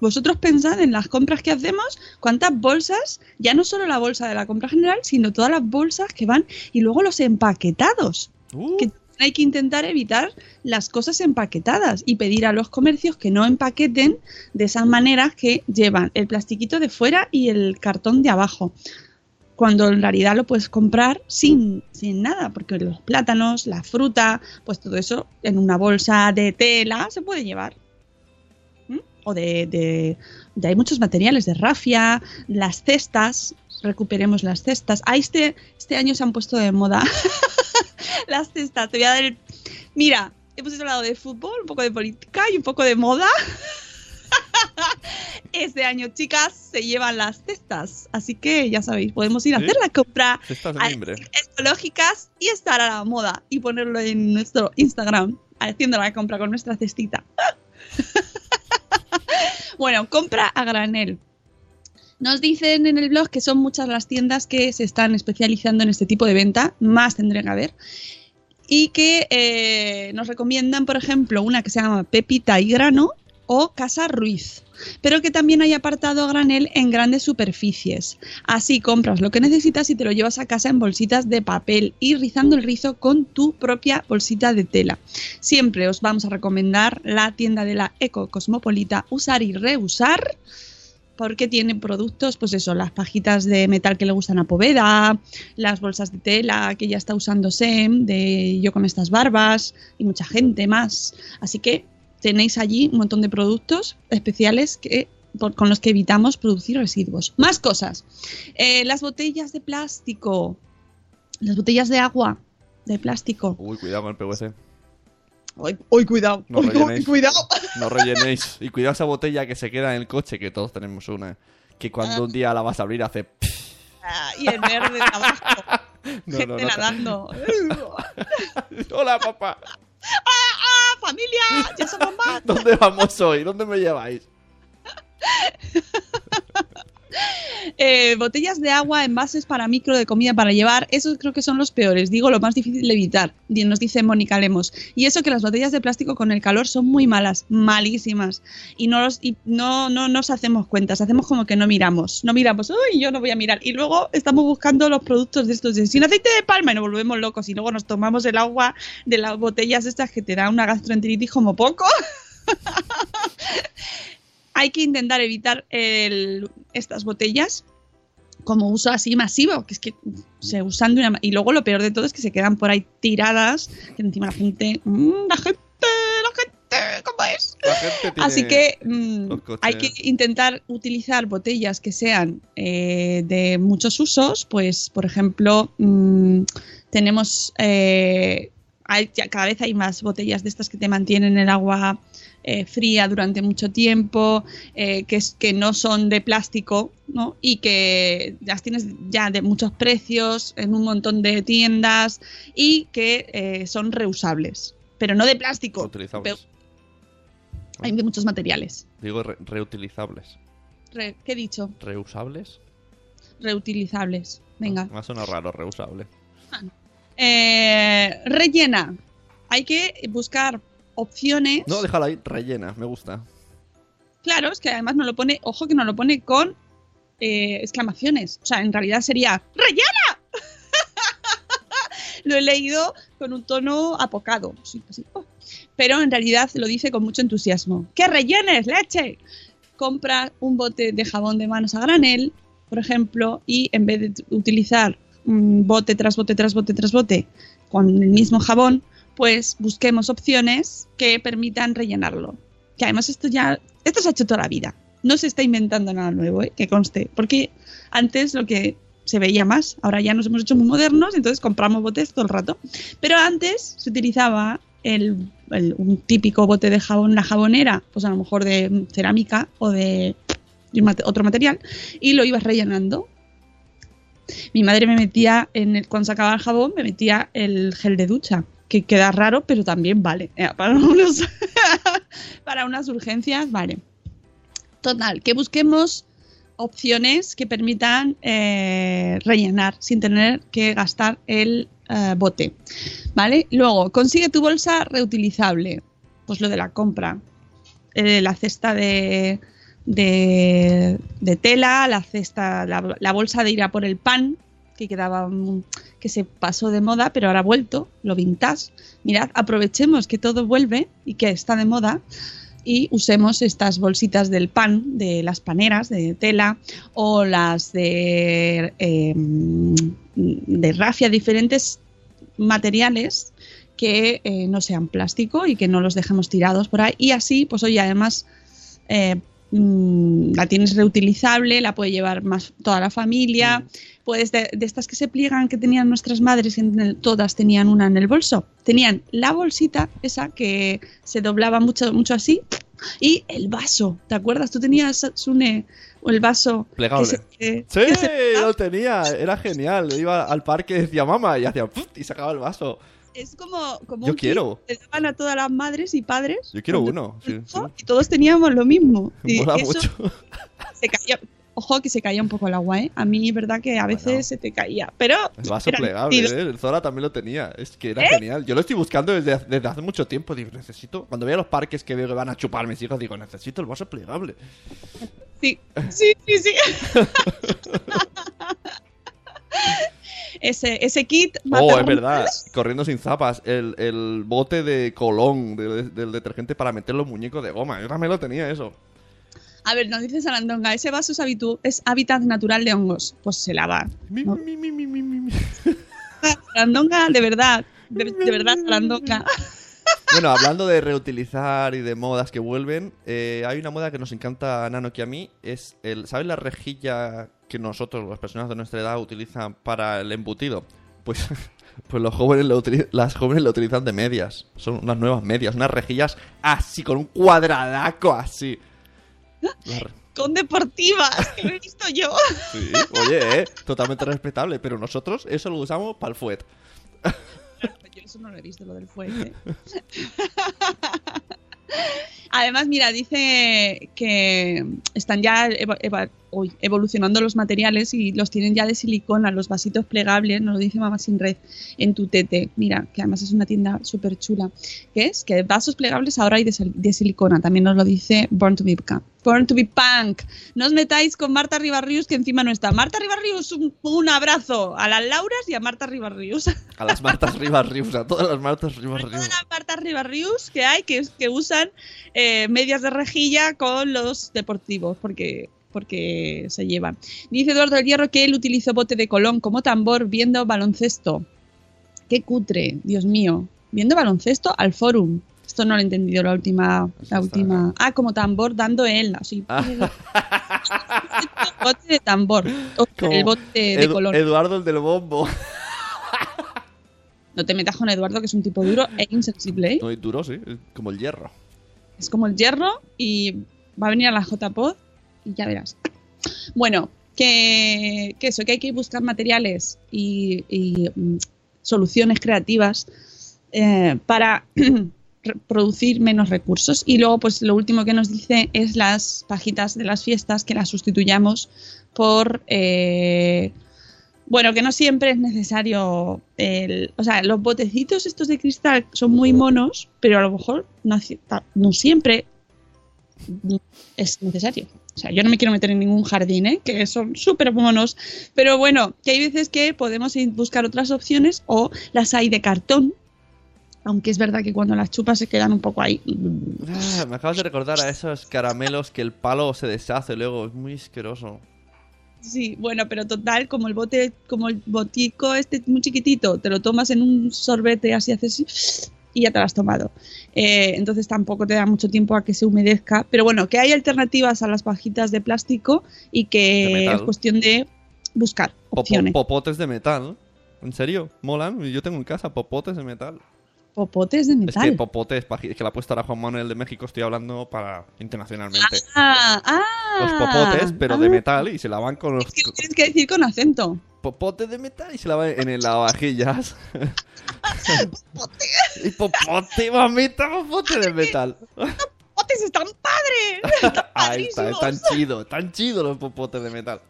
vosotros pensad en las compras que hacemos, cuántas bolsas, ya no solo la bolsa de la compra general, sino todas las bolsas que van y luego los empaquetados. Que hay que intentar evitar las cosas empaquetadas y pedir a los comercios que no empaqueten de esas maneras que llevan el plastiquito de fuera y el cartón de abajo. Cuando en realidad lo puedes comprar sin, sin nada, porque los plátanos, la fruta, pues todo eso en una bolsa de tela se puede llevar. O de, de- de- hay muchos materiales de rafia, las cestas, recuperemos las cestas. Ah, este, este año se han puesto de moda *laughs* las cestas. Te voy a dar el... Mira, hemos hablado de fútbol, un poco de política y un poco de moda. *laughs* Este año, chicas, se llevan las cestas. Así que ya sabéis, podemos ir a ¿Sí? hacer la compra ecológicas y estar a la moda y ponerlo en nuestro Instagram, haciendo la compra con nuestra cestita. *laughs* *laughs* bueno, compra a granel. Nos dicen en el blog que son muchas las tiendas que se están especializando en este tipo de venta, más tendré que haber, y que eh, nos recomiendan, por ejemplo, una que se llama Pepita y Grano o Casa Ruiz, pero que también hay apartado granel en grandes superficies. Así compras lo que necesitas y te lo llevas a casa en bolsitas de papel y rizando el rizo con tu propia bolsita de tela. Siempre os vamos a recomendar la tienda de la Eco Cosmopolita Usar y Reusar porque tiene productos, pues eso, las pajitas de metal que le gustan a Poveda, las bolsas de tela que ya está usando Sem, de yo con estas barbas y mucha gente más. Así que tenéis allí un montón de productos especiales que por- con los que evitamos producir residuos. Más cosas. Eh, las botellas de plástico, las botellas de agua de plástico. Uy, cuidado con el PVC. Uy, uy, cuidado. No Uy, rellenéis. cuidado. No rellenéis. Y cuidado esa botella que se queda en el coche, que todos tenemos una. Que cuando un día la vas a abrir hace... Ah, y el verde de abajo. *laughs* No, gente no. nadando. *laughs* Hola, papá. ¡Ah, ah, familia! ¡Ya somos más! ¿Dónde vamos hoy? ¿Dónde me lleváis? *laughs* Eh, botellas de agua, envases para micro de comida para llevar, esos creo que son los peores. Digo, lo más difícil de evitar, nos dice Mónica Lemos. Y eso que las botellas de plástico con el calor son muy malas, malísimas. Y no, los, y no, no nos hacemos cuentas, hacemos como que no miramos. No miramos, uy, yo no voy a mirar. Y luego estamos buscando los productos de estos de sin aceite de palma y nos volvemos locos. Y luego nos tomamos el agua de las botellas estas que te da una gastroenteritis como poco. *laughs* hay que intentar evitar el- estas botellas como uso así masivo, que es que se usan de una Y luego lo peor de todo es que se quedan por ahí tiradas, que encima la gente... mm, la gente, la gente, ¿cómo es? La gente tiene Así que mm, hay que intentar utilizar botellas que sean eh, de muchos usos. Pues, por ejemplo, mm, tenemos. eh, hay- cada vez hay más botellas de estas que te mantienen el agua eh, fría durante mucho tiempo, eh, que, es, que no son de plástico, ¿no? Y que las tienes ya de muchos precios en un montón de tiendas y que eh, son reusables, pero no de plástico. Reutilizables. Hay de muchos materiales. Digo re- reutilizables. Re- ¿Qué he dicho? ¿Reusables? Reutilizables. Venga. Me ha sonado raro, reusable. Eh, rellena. Hay que buscar opciones. No, déjala ahí, rellena, me gusta. Claro, es que además no lo pone, ojo que no lo pone con eh, exclamaciones. O sea, en realidad sería ¡Rellena! *laughs* lo he leído con un tono apocado. sí, oh. Pero en realidad lo dice con mucho entusiasmo. ¡Que rellenes, leche! Compra un bote de jabón de manos a granel, por ejemplo, y en vez de utilizar bote tras bote tras bote tras bote con el mismo jabón, pues busquemos opciones que permitan rellenarlo. Que además esto ya, esto se ha hecho toda la vida. No se está inventando nada nuevo, ¿eh? que conste. Porque antes lo que se veía más, ahora ya nos hemos hecho muy modernos, entonces compramos botes todo el rato. Pero antes se utilizaba el, un típico bote de jabón, la jabonera, pues a lo mejor de cerámica o de, otro material, y lo ibas rellenando. Mi madre me metía, en el- cuando sacaba el jabón, me metía el gel de ducha, que queda raro, pero también vale. Eh, para, *laughs* unos- para unas urgencias, vale. Total, que busquemos opciones que permitan eh, rellenar sin tener que gastar el eh, bote. ¿Vale? Luego, consigue tu bolsa reutilizable. Pues lo de la compra. La cesta de, de, de tela, la cesta, la, la bolsa de ir a por el pan, que quedaba mm, que se pasó de moda, pero ahora ha vuelto, lo vintage. Mirad, aprovechemos que todo vuelve y que está de moda y usemos estas bolsitas del pan, de las paneras de tela o las de, eh, de rafia, diferentes materiales que eh, no sean plástico y que no los dejemos tirados por ahí. Y así, pues oye, además eh, mm, la tienes reutilizable, la puede llevar más toda la familia. Puedes de, de estas que se pliegan que tenían nuestras madres, en el- todas tenían una en el bolso. Tenían la bolsita esa que se doblaba mucho, mucho así y el vaso. ¿Te acuerdas? Tú tenías, Sune, el vaso Plegable. que se- que- Sí, que se- lo tenía, era genial. Iba al parque y decía mamá y hacía y sacaba el vaso. es como, como Yo un kit quiero. que daban a todas las madres y padres. Yo quiero uno. sí, sí. Y todos teníamos lo mismo. Y Mola eso mucho. se caía. Ojo que se caía un poco el agua, ¿eh? A mí es verdad que a veces se te caía. Pero. El vaso plegable. ¿eh? El Zora también lo tenía. Es que era ¿Eh? genial. Yo lo estoy buscando desde, desde hace mucho tiempo. Digo, necesito. Cuando veo los parques que veo que van a chupar mis hijos, digo, necesito el vaso plegable. Sí, sí, sí, sí. *laughs* ese, ese kit. Oh, es verdad. Corriendo sin zapas. El, el bote de colón de- del detergente para meter los muñecos de goma. Yo también lo tenía eso. A ver, nos dice Sarandonga, ese vaso es, habitu- es hábitat natural de hongos. Pues se lava. ¿no? mi, mi, mi, mi, mi, mi. Sarandonga, de verdad. De, de verdad, Sarandonga. Bueno, hablando de reutilizar y de modas que vuelven, eh, hay una moda que nos encanta a Nano que a mí. Es el, ¿Sabes la rejilla que nosotros, las personas de nuestra edad, utilizan para el embutido? Pues, *laughs* pues los jóvenes lo las jóvenes lo utilizan de medias. Son unas nuevas medias, unas rejillas así, con un cuadradaco así. Con deportivas, que lo he visto yo. Sí, oye, eh, totalmente respetable, pero nosotros eso lo usamos para el fuet. Yo eso no lo he visto, lo del fuerte. *laughs* Además, mira, dice que están ya eva- uy, evolucionando los materiales y los tienen ya de silicona, los vasitos plegables, nos lo dice Mamá Sin Red, en tu tete. Mira, que además es una tienda súper chula. ¿Qué es? Que vasos plegables ahora hay de, de silicona, también nos lo dice Born to be Punk. Born to be Punk. No os metáis con Marta Ribarrius, que encima no está. Marta Ribarrius, un, un abrazo a las Lauras y a Marta Ribarrius. *laughs* A las Martas Rivas Rius, a todas las Martas Rivas Rius. todas las Martas Ribarrius que hay que, que usan eh, medias de rejilla con los deportivos, porque porque se llevan. Dice Eduardo del Hierro que él utilizó bote de Colón como tambor viendo baloncesto. Qué cutre, Dios mío. Viendo baloncesto al forum. Esto no lo he entendido la última. La última. Ah, como tambor dando él. Así. *laughs* bote de tambor. O sea, el bote de Edu- Colón. Eduardo el del bombo. *laughs* No te metas con Eduardo, que es un tipo duro e insensible. ¿eh? No, duro, sí, es como el hierro. Es como el hierro y va a venir a la JPod y ya verás. Bueno, que, que eso, que hay que buscar materiales y, y, mm, soluciones creativas eh, para *clears throat* producir menos recursos. Y luego, pues lo último que nos dice es las pajitas de las fiestas que las sustituyamos por... eh, bueno, que no siempre es necesario el, o sea, los botecitos estos de cristal son muy monos, pero a lo mejor no siempre es necesario. O sea, yo no me quiero meter en ningún jardín, ¿eh? que son súper monos, pero bueno, que hay veces que podemos buscar otras opciones o las hay de cartón, aunque es verdad que cuando las chupas se quedan un poco ahí. Ah, me acabas de recordar a esos caramelos que el palo se deshace luego. Es muy asqueroso. Sí, bueno, pero total, como el bote, como el botico este muy chiquitito, te lo tomas en un sorbete así haces así, y ya te lo has tomado. Eh, entonces tampoco te da mucho tiempo a que se humedezca. Pero bueno, que hay alternativas a las pajitas de plástico y De que es cuestión de buscar opciones. popotes de metal. ¿En serio? ¿Molan? Yo tengo en casa popotes de metal. Popotes de Es metal. que popotes, es que la ha puesto ahora Juan Manuel de México, estoy hablando para internacionalmente. Ah, ah, Los popotes, pero de ah. metal, y se lavan con los Tienes que decir con acento. Popotes de metal y se lavan en el lavavajillas. y popote, mamita, popote de metal. ¡Popotes están padres! *laughs* Ahí está, están chidos, tan chidos los popotes de metal.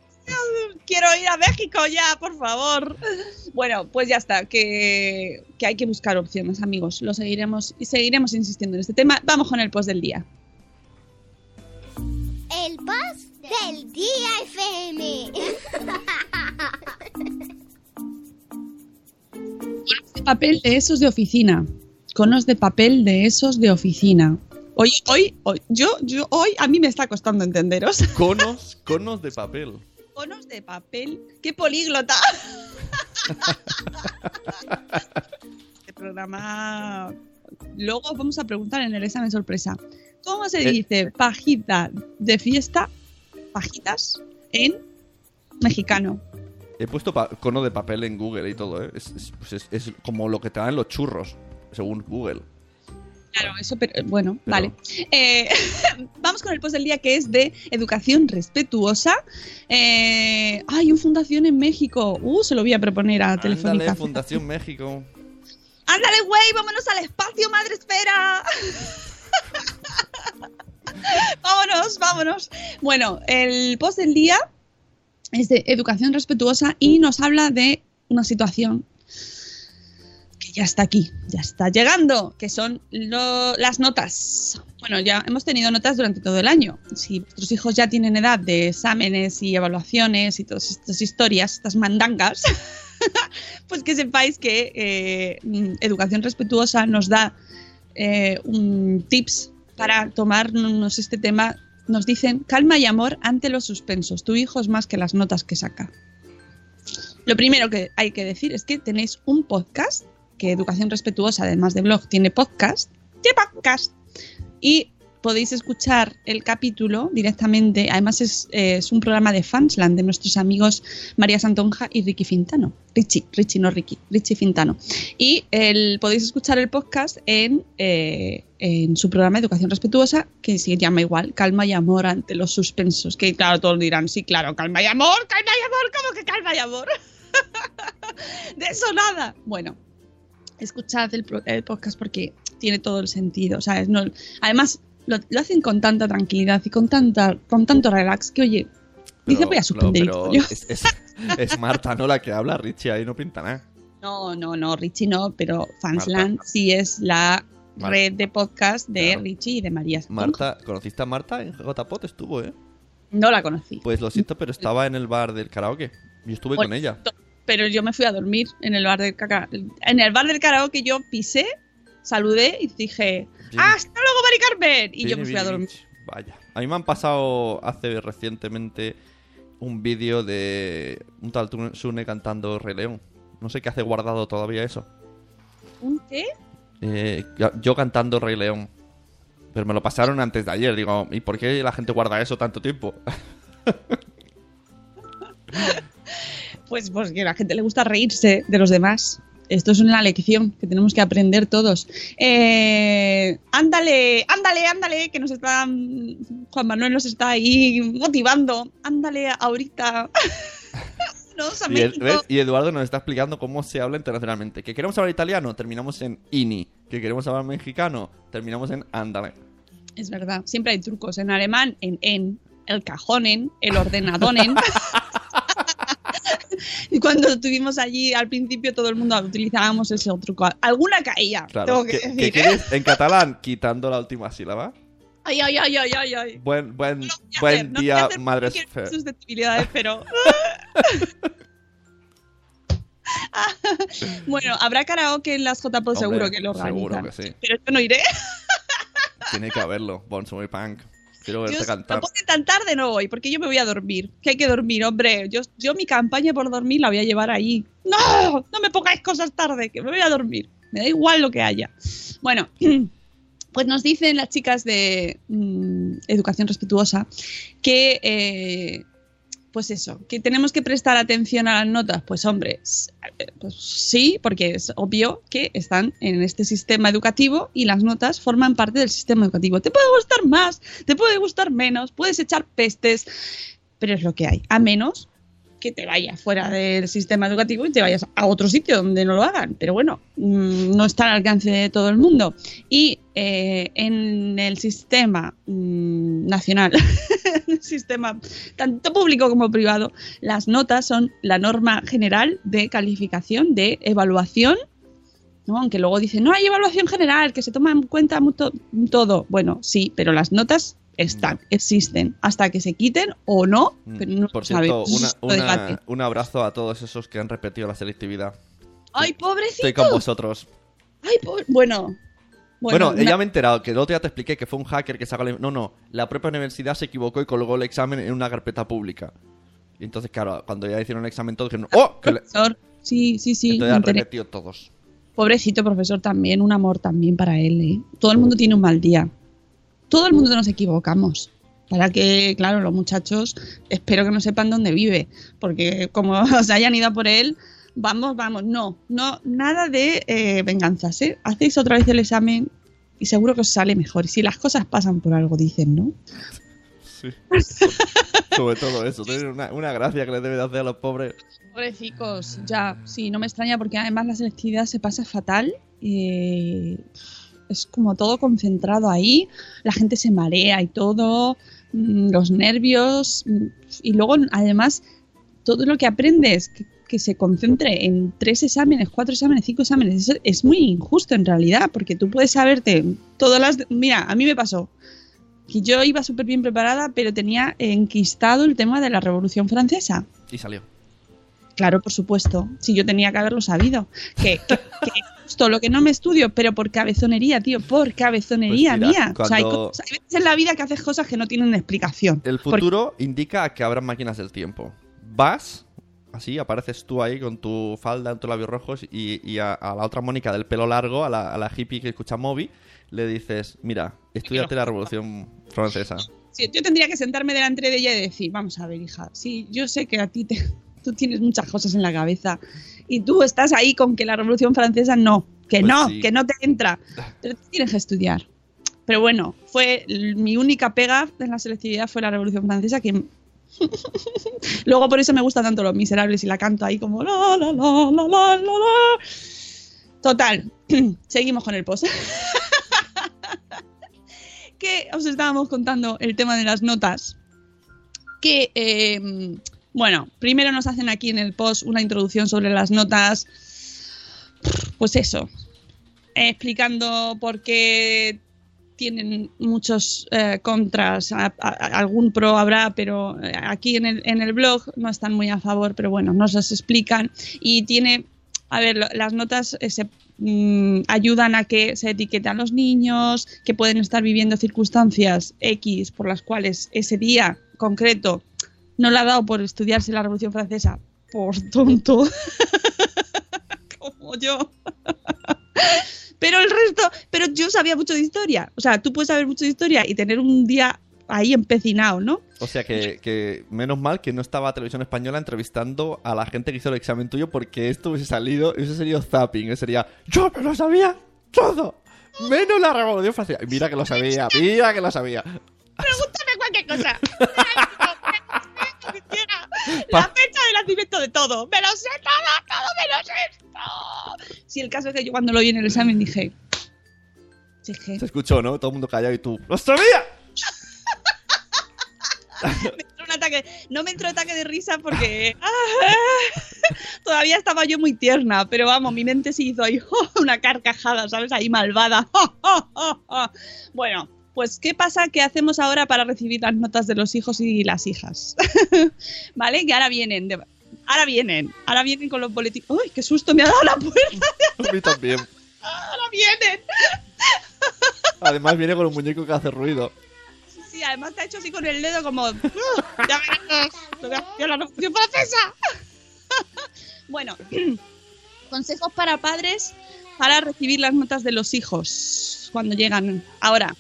quiero ir a México ya, por favor. Bueno, pues ya está, que, que hay que buscar opciones, amigos. Lo seguiremos y seguiremos insistiendo en este tema. Vamos con el post del día. El post del día FM. De *laughs* papel de esos de oficina. Conos de papel de esos de oficina. Hoy, hoy, hoy, yo, yo, hoy a mí me está costando entenderos. *laughs* Conos, conos de papel. Conos de papel. ¡Qué políglota! *laughs* este programa. Luego vamos a preguntar en el examen sorpresa. ¿Cómo se Eh. dice pajita de fiesta, pajitas, en mexicano? He puesto cono de papel en Google y todo, ¿eh? Es, es- pues es- es como lo que te dan los churros, según Google. Claro, eso, pero eh, bueno, Pero- vale. Eh, *laughs* vamos con el post del día que es de educación respetuosa. Eh, hay un fundación en México. Uh, se lo voy a proponer a Telefónica. Ándale, Fundación México. ¡Ándale, güey! ¡Vámonos al espacio, madre espera! *laughs* *laughs* vámonos, vámonos. Bueno, el post del día es de educación respetuosa y nos habla de una situación que ya está aquí, ya está llegando, que son las notas. Bueno, ya hemos tenido notas durante todo el año. Si vuestros hijos ya tienen edad de exámenes y evaluaciones y todas estas historias, estas mandangas, *laughs* pues que sepáis que eh, mm, Educación Respetuosa nos da eh, un tips para tomarnos este tema. Nos dicen calma y amor ante los suspensos. Tu hijo es más que las notas que saca. Lo primero que hay que decir es que tenéis un podcast, que Educación Respetuosa, además de blog, tiene podcast. Tiene podcast. Y podéis escuchar el capítulo directamente. Además, es, es un programa de Fansland de nuestros amigos María Santonja y Ricky Fintano. Richie, Richie, no Ricky, Richie Fintano. Y el, podéis escuchar el podcast en, eh, en su programa Educación Respetuosa, que se llama igual, Calma y Amor ante los suspensos. Que claro, todos dirán, sí, claro, calma y amor, calma y amor, ¿cómo que calma y amor? *laughs* de eso nada. Bueno, escuchad el, el podcast porque tiene todo el sentido. ¿sabes? No, además, lo, lo hacen con tanta tranquilidad y con, tanta, con tanto relax que, oye, dice voy a suspender. pero y es, es- es Marta, no la que habla, Richie, ahí no pinta nada. No, no, no, Richie no, pero Fansland sí es la Marta. red de podcast de Claro. Richie y de María. Marta, ¿conociste a Marta en JPOT? Estuvo, ¿eh? No la conocí. Pues lo siento, pero estaba en el bar del karaoke. Yo estuve Bueno, con ella. Pero yo me fui a dormir en el bar del caca. En el bar del karaoke yo pisé, saludé y dije ¡Hasta luego, Mari Carmen! Y yo me fui a dormir. Vaya. A mí me han pasado hace recientemente un vídeo de un tal Sune cantando Rey León. No sé qué hace guardado todavía eso. ¿Un qué? Eh, yo cantando Rey León. Pero me lo pasaron antes de ayer. Digo, ¿y por qué la gente guarda eso tanto tiempo? *laughs* pues porque a la gente le gusta reírse de los demás. Esto es una lección que tenemos que aprender todos. Eh, ándale, ándale, ándale, que nos está. Juan Manuel nos está ahí motivando. Ándale ahorita. *laughs* y, y, Eduardo nos está explicando cómo se habla internacionalmente. Que queremos hablar italiano, terminamos en ini. Que queremos hablar mexicano, terminamos en ándale. Es verdad, siempre hay trucos. En alemán, en en, el cajonen, el ordenadonen. *laughs* y *laughs* cuando estuvimos allí al principio todo el mundo utilizábamos ese truco. Alguna caía, tengo que decir. ¿Qué *laughs* en catalán? Quitando la última sílaba. Ay, ay, ay, ay, ay, ay. Buen, buen, buen día, no madres. Susceptibilidades, pero. *laughs* bueno, habrá karaoke en las JPO seguro que lo organizan. Seguro que sí. Pero yo no iré. Tiene que haberlo, Bonsoy Punk. Quiero verte cantar. No tan tarde no voy, porque yo me voy a dormir. Que hay que dormir, hombre. Yo, yo mi campaña por dormir la voy a llevar ahí. ¡No! No me pongáis cosas tarde, que me voy a dormir. Me da igual lo que haya. Bueno, *clears throat* pues nos dicen las chicas de mm, Educación Respetuosa que eh, pues eso, que tenemos que prestar atención a las notas. Pues hombre, pues sí, porque es obvio que están en este sistema educativo y las notas forman parte del sistema educativo. Te puede gustar más, te puede gustar menos, puedes echar pestes, pero es lo que hay. A menos que te vayas fuera del sistema educativo y te vayas a otro sitio donde no lo hagan. Pero bueno, mm, no está al alcance de todo el mundo. Y eh, en el sistema mm, nacional, *laughs* sistema tanto público como privado, las notas son la norma general de calificación, de evaluación ¿no? Aunque luego dicen, no hay evaluación general, que se toma en cuenta todo. Bueno, sí, pero las notas están, existen, hasta que se quiten o no, mm. pero no Por cierto, un abrazo a todos esos que han repetido la selectividad. ¡Ay, pobrecito! Estoy con vosotros. ¡Ay, bueno! Bueno, ella me he enterado que el otro día te expliqué que fue un hacker que sacó el... No, no, la propia universidad se equivocó y colgó el examen en una carpeta pública. Y entonces, claro, cuando ya hicieron el examen todos dijeron, ¡oh! Profesor, sí, sí, sí. Entonces han repetido todos. Pobrecito profesor también, un amor también para él, ¿eh? Todo el mundo tiene un mal día todo el mundo nos equivocamos. Para que, claro, los muchachos espero que no sepan dónde vive, porque como *laughs* se hayan ido por él, vamos, vamos, no, no, nada de eh, venganzas, ¿eh? Hacéis otra vez el examen y seguro que os sale mejor. Y si las cosas pasan por algo, dicen, ¿no? Sí. *laughs* Sobre todo eso, una, una gracia que le debe de hacer a los pobres. Pobrecicos, ya, sí, no me extraña porque además la selectividad se pasa fatal. Eh, es como todo concentrado ahí, la gente se marea y todo, mm, los nervios, mm, y luego además todo lo que aprendes, que, se concentre en tres exámenes, cuatro exámenes, cinco exámenes, es muy injusto en realidad, porque tú puedes saberte todas las... Mira, a mí me pasó que yo iba súper bien preparada, pero tenía enquistado el tema de la Revolución Francesa. Y salió. Claro, por supuesto. Si yo tenía que haberlo sabido. Que, que, esto lo que no me estudio, pero por cabezonería, tío, por cabezonería pues mía. O sea, hay, veces en la vida que haces cosas que no tienen explicación. El futuro indica que habrá máquinas del tiempo. Vas, así, apareces tú ahí con tu falda en tus labios rojos y, a, la otra Mónica del pelo largo, a la, hippie que escucha Moby, le dices, mira, estudiate la Revolución Francesa. Sí, yo tendría que sentarme delante de ella y decir, vamos a ver, hija, sí, yo sé que a ti te, *laughs* tú tienes muchas cosas en la cabeza y tú estás ahí con que la Revolución Francesa no, que pues no, que no te entra. Pero tienes que estudiar. Pero bueno, fue mi única pega en la selectividad fue la Revolución Francesa que *laughs* luego por eso me gustan tanto los miserables y la canto ahí como la la la la la la. Total, *clears throat* seguimos con el post. *laughs* que os estábamos contando el tema de las notas. Que eh, bueno, primero nos hacen aquí en el post una introducción sobre las notas. Pues eso, explicando por qué tienen muchos eh, contras, algún pro habrá, pero eh, aquí en el, en el blog no están muy a favor, pero bueno, nos las explican y tiene, a ver, las notas, eh, mm, ayudan a que se etiqueten a los niños, que pueden estar viviendo circunstancias X por las cuales ese día concreto no le ha dado por estudiarse la Revolución Francesa, por tonto, *laughs* como yo. pero el resto, pero yo sabía mucho de historia. O sea, tú puedes saber mucho de historia y tener un día ahí empecinado, ¿no? O sea que, que menos mal que no estaba Televisión Española entrevistando a la gente que hizo el examen tuyo porque esto hubiese salido, hubiese sería zapping, eso sería yo me lo sabía todo, menos la Revolución Francesa. Mira que lo sabía, mira que lo sabía. Pregúntame cualquier cosa. *laughs* La fecha de nacimiento de todo. Me lo sé todo, todo menos esto. Sí, el caso es que yo cuando lo vi en el examen dije. Se escuchó, ¿no? Todo el mundo callado y tú ¡Lo sabía! *laughs* me entró un ataque, no me entró ataque de risa porque *laughs* todavía estaba yo muy tierna, pero vamos, mi mente se hizo ahí *laughs* una carcajada, ¿sabes? Ahí malvada. bueno, pues ¿qué pasa? ¿Qué hacemos ahora para recibir las notas de los hijos y las hijas? *laughs* ¿Vale? Que ahora vienen. de- Ahora vienen. Ahora vienen con los boletines. ¡Uy, qué susto me ha dado la puerta! *laughs* A mí también. Ahora vienen. *laughs* Además viene con un muñeco que hace ruido. Sí, además te ha hecho así con el dedo como... "Uh, ya verás, la Revolución Francesa. bueno, *clears throat* consejos para padres para recibir las notas de los hijos cuando llegan. Ahora,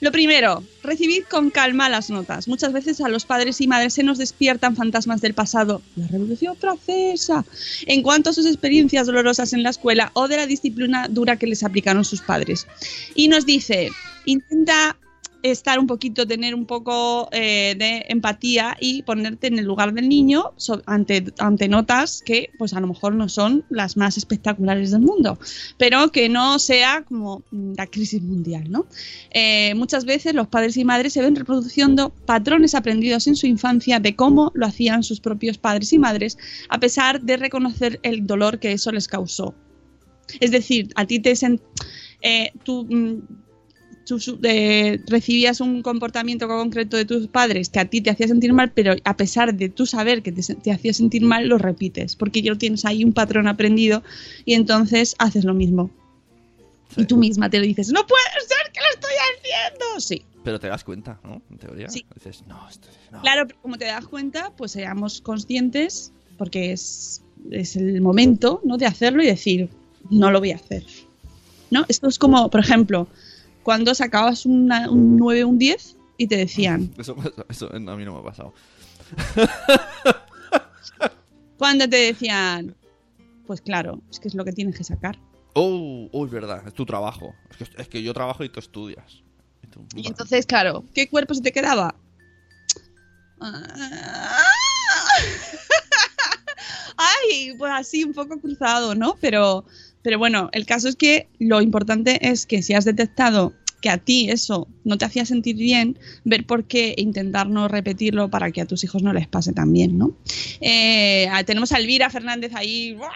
lo primero, recibid con calma las notas. Muchas veces a los padres y madres se nos despiertan fantasmas del pasado, la Revolución Francesa, en cuanto a sus experiencias dolorosas en la escuela o de la disciplina dura que les aplicaron sus padres. Y nos dice, intenta estar un poquito, tener un poco eh, de empatía y ponerte en el lugar del niño ante, ante notas que pues a lo mejor no son las más espectaculares del mundo, pero que no sea como la crisis mundial, ¿no? Eh, muchas veces los padres y madres se ven reproduciendo patrones aprendidos en su infancia de cómo lo hacían sus propios padres y madres, a pesar de reconocer el dolor que eso les causó. Es decir, a ti te eh, tú, mm, tú eh, recibías un comportamiento concreto de tus padres que a ti te hacía sentir mal, pero a pesar de tú saber que te, te hacía sentir mal, lo repites, porque ya tienes ahí un patrón aprendido y entonces haces lo mismo. Y tú misma te lo dices, no puede ser que lo estoy haciendo. Sí, Pero te das cuenta, ¿no? En teoría. Sí. Dices, no, esto es- no. Claro, pero como te das cuenta, pues seamos conscientes, porque es, es el momento ¿no? de hacerlo y decir, no lo voy a hacer. ¿No? Esto es como, por ejemplo, cuando sacabas una- un 9 o un 10 y te decían, *laughs* Eso, eso- eso a mí no me ha pasado. *laughs* cuando te decían, pues claro, es que es lo que tienes que sacar. Oh, oh, es verdad, es tu trabajo. Es que, es que yo trabajo y tú estudias. Y tú, Y entonces, claro, ¿qué cuerpo se te quedaba? Ah. *laughs* Ay, pues así un poco cruzado, ¿no? Pero, pero bueno, el caso es que lo importante es que si has detectado que a ti eso no te hacía sentir bien, ver por qué e intentar no repetirlo para que a tus hijos no les pase también, ¿no? Eh, tenemos a Elvira Fernández ahí ¡buah!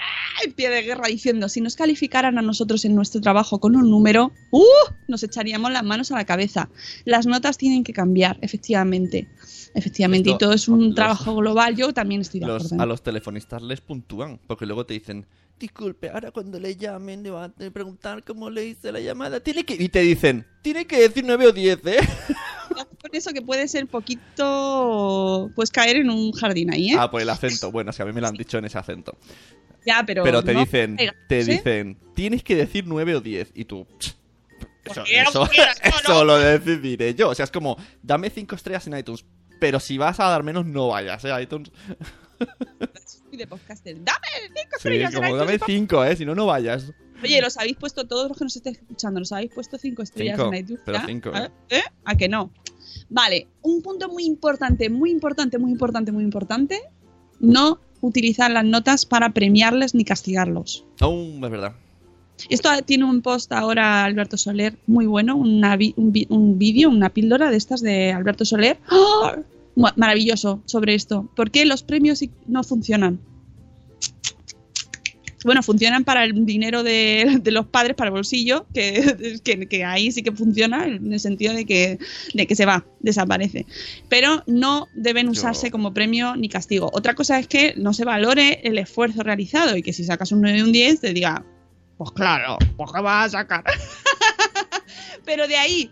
en pie de guerra diciendo, si nos calificaran a nosotros en nuestro trabajo con un número, ¡uh! nos echaríamos las manos a la cabeza. Las notas tienen que cambiar, efectivamente. Efectivamente, Esto- y todo es un los- trabajo global. Yo también estoy de Los- acuerdo. a los telefonistas les puntúan, porque luego te dicen, disculpe, ahora cuando le llamen le van a preguntar cómo le hice la llamada. Tiene que... Y te dicen, tiene que decir 9 o 10, ¿eh? *laughs* Por eso que puede ser poquito, pues caer en un jardín ahí, ¿eh? Ah, por el acento. Bueno, es que a mí me lo han dicho en ese acento. ya, pero, Pero te no dicen, te ¿eh? dicen, tienes que decir 9 o 10. Y tú... "Ch, Eso, eso, *laughs* eso lo decidiré yo. O sea, es como, dame 5 estrellas en iTunes. Pero si vas a dar menos, no vayas, ¿eh? iTunes. De podcaster. Dame cinco Sí, estrellas en como dame 5, ¿eh? Si no, no vayas. Oye, los habéis puesto, todos los que nos estéis escuchando, los habéis puesto cinco estrellas Cinco, en iTunes. pero cinco, ¿A, ¿eh? ¿Eh? ¿A que no? Vale, un punto muy importante, muy importante, muy importante, muy importante. No utilizar las notas para premiarles ni castigarlos. Oh, es verdad. Esto tiene un post ahora Alberto Soler muy bueno, una vi- un vi- un vídeo, una píldora de estas de Alberto Soler. ¡Ah! Ma- Maravilloso sobre esto. ¿Por qué los premios no funcionan? Bueno, funcionan para el dinero de, de los padres, para el bolsillo, que, que, que ahí sí que funciona, en el sentido de que, de que se va, desaparece. Pero no deben usarse como premio ni castigo. Otra cosa es que no se valore el esfuerzo realizado y que si sacas un 9 y un 10 te diga, Pues claro, pues ¿qué vas a sacar? *laughs* Pero de ahí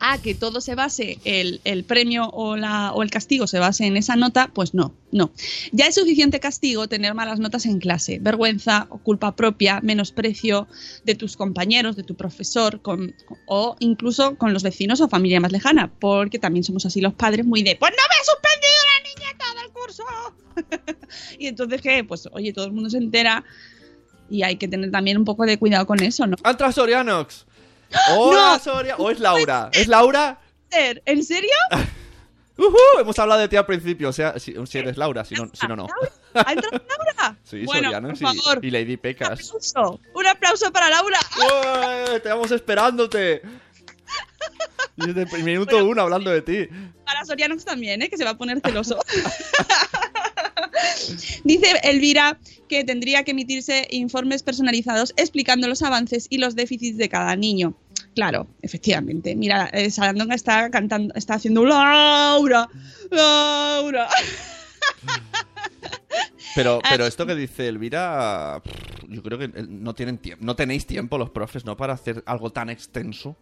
a que todo se base, el, el premio o, la, o el castigo se base en esa nota, pues no, no. Ya es suficiente castigo tener malas notas en clase, vergüenza o culpa propia, menosprecio de tus compañeros, de tu profesor, con, o incluso con los vecinos o familia más lejana, porque también somos así los padres muy de, pues no me ha suspendido la niña todo el curso. *laughs* y entonces, ¿qué? Pues oye, todo el mundo se entera y hay que tener también un poco de cuidado con eso, ¿no? ¡Altra Sorianox! ¡Hola, ¡No! Soria! ¿O es Laura? ¿Es Laura? ¿En serio? *laughs* ¡Ujú! Hemos hablado de ti al principio, o sea, si, si eres Laura, si no, si no, no. ¿Ha entrado Laura? *laughs* Sí, bueno, Sorianox por y- favor. y, Lady Pecas. aplauso. Un aplauso para Laura. *laughs* ¡Ué! ¡Te vamos esperándote! Y desde el minuto uno hablando de ti. Para Sorianox también, ¿eh? que se va a poner celoso. *laughs* Dice Elvira que tendría que emitirse informes personalizados explicando los avances y los déficits de cada niño. Claro, efectivamente. Mira, eh, Sarandonga está cantando, está haciendo Laura, Laura. *laughs* Pero, Ah, pero esto que dice Elvira, yo creo que eh, no tienen tiempo, no tenéis tiempo los profes, ¿no? Para hacer algo tan extenso.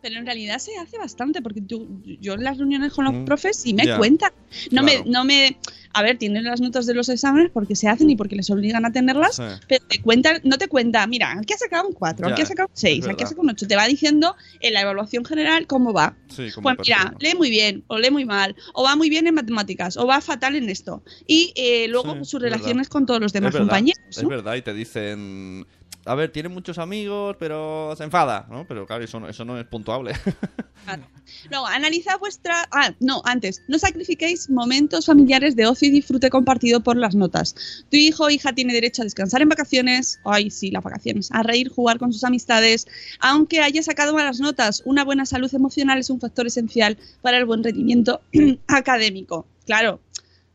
Pero en realidad se hace bastante, porque yo, yo en las reuniones con los Mm, profes sí me cuentan. No, Claro. me, no me. A ver, tienen las notas de los exámenes porque se hacen y porque les obligan a tenerlas, Sí. pero te cuentan, no te cuenta, mira, aquí has sacado un 4, Ya, aquí has sacado un es 6, aquí has sacado un 8. Te va diciendo en la evaluación general cómo va. Sí, Pues mira, persona. lee muy bien, o lee muy mal, o va muy bien en matemáticas, o va fatal en esto. Y eh, luego Sí, sus verdad. relaciones con todos los demás es verdad, compañeros. Es verdad, y te dicen. A ver, tiene muchos amigos, pero se enfada, ¿no? Pero claro, eso no, eso no es puntuable. *laughs* Claro. Analiza vuestra. Ah, no, antes. No sacrifiquéis momentos familiares de ocio y disfrute compartido por las notas. Tu hijo o hija tiene derecho a descansar en vacaciones. Ay, sí, las vacaciones. A reír, jugar con sus amistades. Aunque haya sacado malas notas, una buena salud emocional es un factor esencial para el buen rendimiento *clears throat* académico. Claro.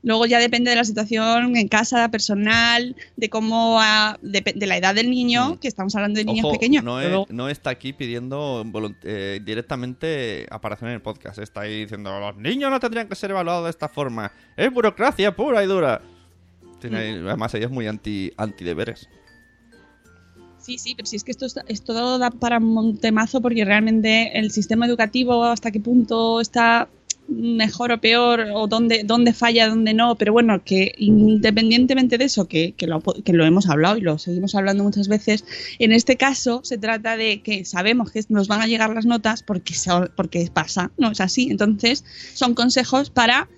Luego ya depende de la situación en casa, personal, de cómo, ha- de, de la edad del niño, que estamos hablando de niños Ojo, pequeños. No, pero es- no está aquí pidiendo eh, directamente aparición en el podcast. Está ahí diciendo: los niños no tendrían que ser evaluados de esta forma. Es burocracia pura y dura. Tiene Mm. además, ella es muy anti, anti deberes. Sí, sí, pero si es que esto, esto da para un temazo porque realmente el sistema educativo hasta qué punto está mejor o peor o dónde, dónde falla, dónde no, pero bueno, que independientemente de eso, que, que lo, que lo hemos hablado y lo seguimos hablando muchas veces, en este caso se trata de que sabemos que nos van a llegar las notas porque, porque pasa, no es así, entonces son consejos para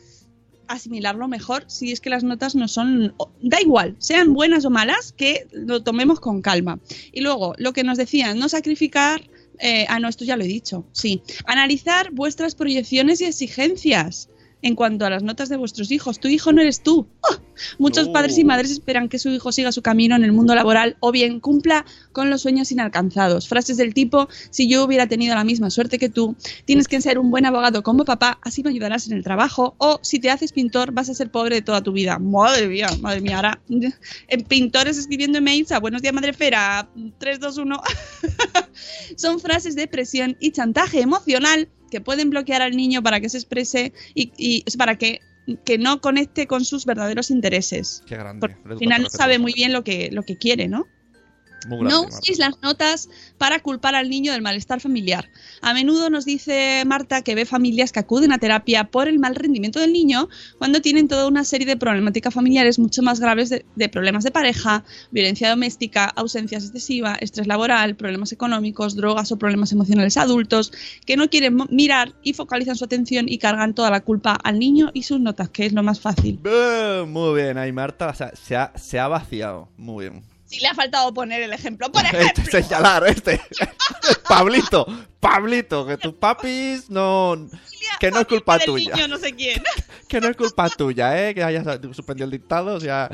asimilarlo mejor si es que las notas no son da igual sean buenas o malas que lo tomemos con calma. Y luego lo que nos decían no sacrificar eh, ah no esto ya lo he dicho sí. Analizar vuestras proyecciones y exigencias en cuanto a las notas de vuestros hijos tu hijo no eres tú ¡Ah! muchos No. padres y madres esperan que su hijo siga su camino en el mundo laboral o bien cumpla con los sueños inalcanzados frases del tipo si yo hubiera tenido la misma suerte que tú tienes que ser un buen abogado como papá, así me ayudarás en el trabajo, o si te haces pintor vas a ser pobre de toda tu vida. Madre mía, madre mía, ahora *laughs* en pintores escribiendo emails a buenos días madrefera, 321. *laughs* Son frases de presión y chantaje emocional que pueden bloquear al niño para que se exprese y, y para que, que no conecte con sus verdaderos intereses. Qué grande. Porque al final no sabe muy bien lo que, lo que quiere, ¿no? Grande, No Marta. uséis las notas para culpar al niño del malestar familiar. A menudo nos dice Marta que ve familias que acuden a terapia por el mal rendimiento del niño cuando tienen toda una serie de problemáticas familiares mucho más graves de, de problemas de pareja, violencia doméstica, ausencia excesiva, estrés laboral, problemas económicos, drogas o problemas emocionales adultos, que no quieren mirar y focalizan su atención y cargan toda la culpa al niño y sus notas, que es lo más fácil. Muy bien, ahí Marta o sea, se, ha, se ha vaciado. Muy bien. Si le ha faltado poner el ejemplo, por Este, ejemplo. señalar, este. *laughs* Pablito, Pablito, que tus papis no. Que no es culpa tuya. niño no sé quién. *laughs* Que no es culpa tuya, ¿eh? Que hayas suspendido el dictado, o sea.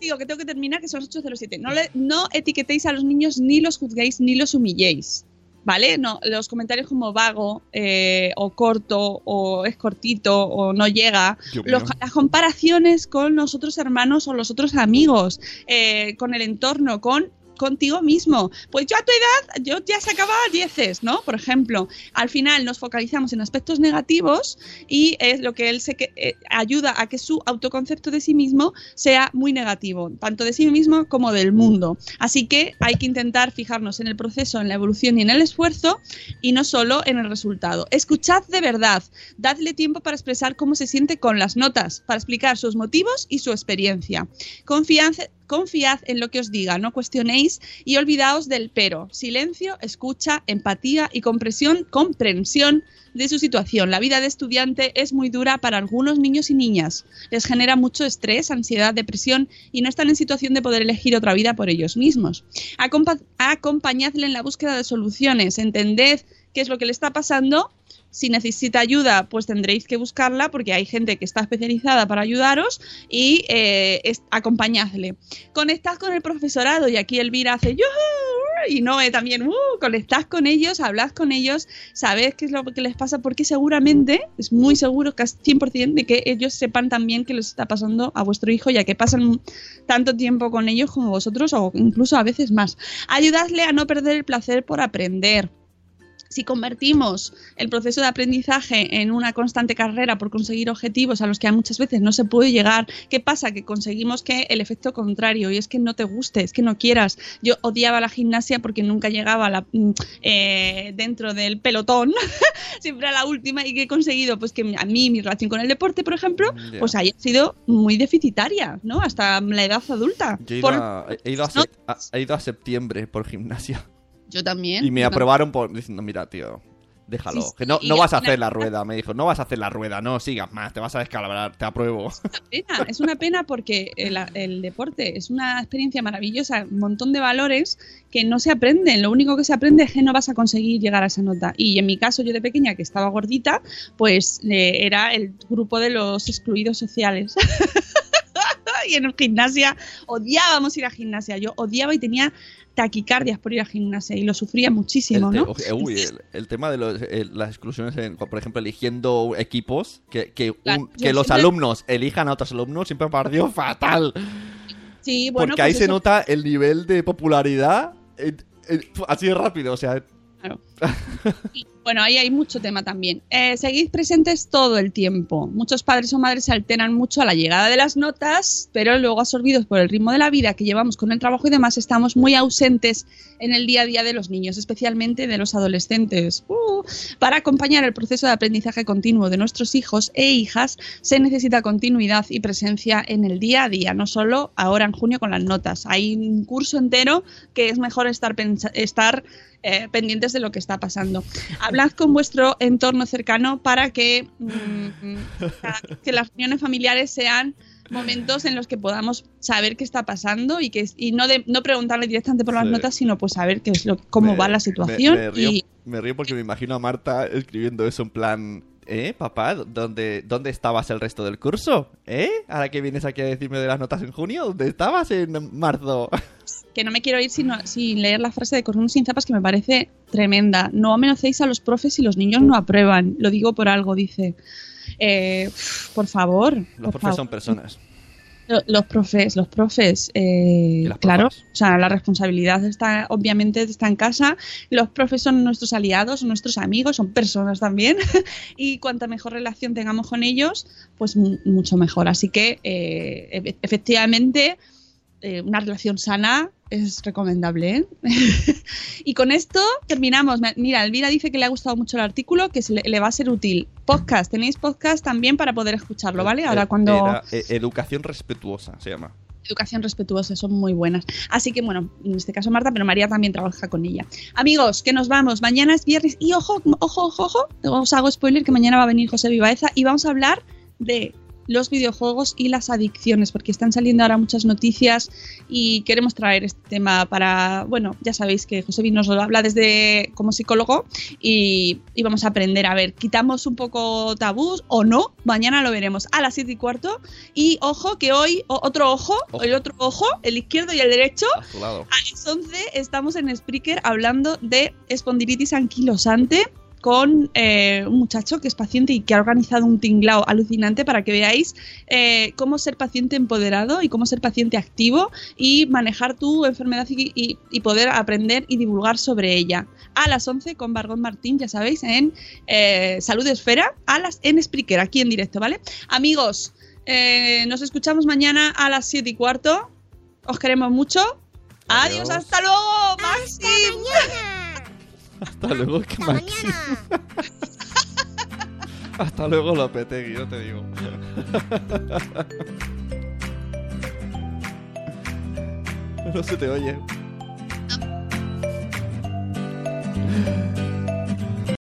Digo que tengo que terminar, que son las 8.07. No, le- no etiquetéis a los niños, ni los juzguéis, ni los humilléis. ¿Vale? No, los comentarios como vago, eh, o corto, o es cortito, o no llega. Los- las comparaciones con los otros hermanos o los otros amigos, eh, con el entorno, con contigo mismo. Pues yo a tu edad, yo ya sacaba dieces, ¿no? Por ejemplo, al final nos focalizamos en aspectos negativos y es lo que él se que, eh, ayuda a que su autoconcepto de sí mismo sea muy negativo, tanto de sí mismo como del mundo. Así que hay que intentar fijarnos en el proceso, en la evolución y en el esfuerzo y no solo en el resultado. Escuchad de verdad, dadle tiempo para expresar cómo se siente con las notas, para explicar sus motivos y su experiencia. Confiad, confiad en lo que os diga, no cuestionéis y olvidaos del pero. Silencio, escucha, empatía y comprensión, comprensión de su situación. La vida de estudiante es muy dura para algunos niños y niñas. Les genera mucho estrés, ansiedad, depresión y no están en situación de poder elegir otra vida por ellos mismos. Acompa acompañadle en la búsqueda de soluciones. Entended qué es lo que le está pasando si necesita ayuda, pues tendréis que buscarla porque hay gente que está especializada para ayudaros y eh, acompañadle. Conectad con el profesorado y aquí Elvira hace yo y Noé también, uh, conectad con ellos, hablad con ellos, sabéis qué es lo que les pasa porque seguramente, es muy seguro, casi 100% de que ellos sepan también qué les está pasando a vuestro hijo ya que pasan tanto tiempo con ellos como vosotros o incluso a veces más. Ayudadle a no perder el placer por aprender si convertimos el proceso de aprendizaje en una constante carrera por conseguir objetivos a los que muchas veces no se puede llegar, ¿qué pasa? Que conseguimos que el efecto contrario, y es que no te guste, es que no quieras. Yo odiaba la gimnasia porque nunca llegaba la, mm, eh, dentro del pelotón, *laughs* siempre a la última, y que he conseguido pues que a mí mi relación con el deporte, por ejemplo, pues haya sido muy deficitaria, ¿no? Hasta la edad adulta. Yo he Por- ido, a, he ido a sep- a- he ido a septiembre por gimnasia. Yo también. Y me aprobaron por diciendo, mira, tío, déjalo. Sí, sí, que no, no vas a una- hacer la rueda. Me dijo, no vas a hacer la rueda, no sigas más, te vas a descalabrar, te apruebo. pena, es una pena porque el, el deporte es una experiencia maravillosa, un montón de valores que no se aprenden. Lo único que se aprende es que no vas a conseguir llegar a esa nota. Y en mi caso, yo de pequeña, que estaba gordita, pues eh, era el grupo de los excluidos sociales. *laughs* y en gimnasia odiábamos ir a gimnasia. Yo odiaba y tenía taquicardias por ir a gimnasia y lo sufría muchísimo, el, ¿no? oye, uy, el, el tema de los, el- las exclusiones, en- por ejemplo, eligiendo equipos, que, que, un- Claro, yo que los siempre- alumnos elijan a otros alumnos, siempre me pareció fatal. Sí, bueno, porque ahí pues se eso- nota el nivel de popularidad eh, eh, así de rápido. O sea, Claro. *laughs* Bueno, ahí hay mucho tema también. Eh, seguid presentes todo el tiempo. Muchos padres o madres se alteran mucho a la llegada de las notas, pero luego absorbidos por el ritmo de la vida que llevamos con el trabajo y demás, estamos muy ausentes en el día a día de los niños, especialmente de los adolescentes. Uh, para acompañar el proceso de aprendizaje continuo de nuestros hijos e hijas, se necesita continuidad y presencia en el día a día, no solo ahora en junio con las notas. Hay un curso entero que es mejor estar eh, pendientes de lo que está pasando. Hablad con vuestro entorno cercano para que, mm, *laughs* que las reuniones familiares sean momentos en los que podamos saber qué está pasando y que y no de, no preguntarle directamente por las Sí. notas, sino pues saber qué es lo, cómo me- va la me- situación Me, río, y me río porque me imagino a Marta escribiendo eso en plan. ¿Eh, papá? ¿Dónde, ¿Dónde estabas el resto del curso? ¿Eh? Ahora que vienes aquí a decirme de las notas en junio, ¿dónde estabas en marzo? *laughs* que no me quiero ir sino, sin leer la frase de Cornudo sin zapas que me parece tremenda. No amenacéis a los profes si los niños no aprueban. Lo digo por algo, dice. Eh, por favor. Los por profes favor. son personas. Lo- Los profes, los profes, eh, claro, o sea, la responsabilidad está, obviamente, está en casa. Los profes son nuestros aliados, son nuestros amigos, son personas también. *laughs* y cuanta mejor relación tengamos con ellos, pues mu- mucho mejor. Así que, eh, efe- efectivamente, eh, una relación sana es recomendable. ¿eh? *laughs* y con esto terminamos. Mira, Elvira dice que le ha gustado mucho el artículo, que le, va a ser útil. Podcast, tenéis podcast también para poder escucharlo, ¿vale? Ahora Eh, cuando... era, eh, educación respetuosa se llama. Educación respetuosa, son muy buenas. Así que bueno, en este caso Marta, pero María también trabaja con ella. Amigos, que nos vamos. Mañana es viernes y ojo, ojo, ojo, ojo. Os hago spoiler que mañana va a venir José Vivaeza y vamos a hablar de los videojuegos y las adicciones, porque están saliendo ahora muchas noticias y queremos traer este tema para, bueno, ya sabéis que José Vi nos lo habla desde como psicólogo y, y vamos a aprender a ver, quitamos un poco tabús o no, mañana lo veremos a las 7 y cuarto. Y ojo que hoy, otro ojo, Ojo. el otro ojo, el izquierdo y el derecho, a las 11 estamos en Spreaker hablando de espondilitis anquilosante con eh, un muchacho que es paciente y que ha organizado un tinglao alucinante para que veáis eh, cómo ser paciente empoderado y cómo ser paciente activo y manejar tu enfermedad y, y- y poder aprender y divulgar sobre ella. A las 11 con Margot Martín, ya sabéis, en eh, Salud Esfera, a las en Spreaker, aquí en directo, ¿vale? Amigos, nos escuchamos mañana a las 7 y cuarto. Os queremos mucho. Adiós, Adiós. hasta luego. Hasta luego, que Maxi. Hasta luego, *laughs* Lopetegui, yo te digo. *laughs* No se te oye.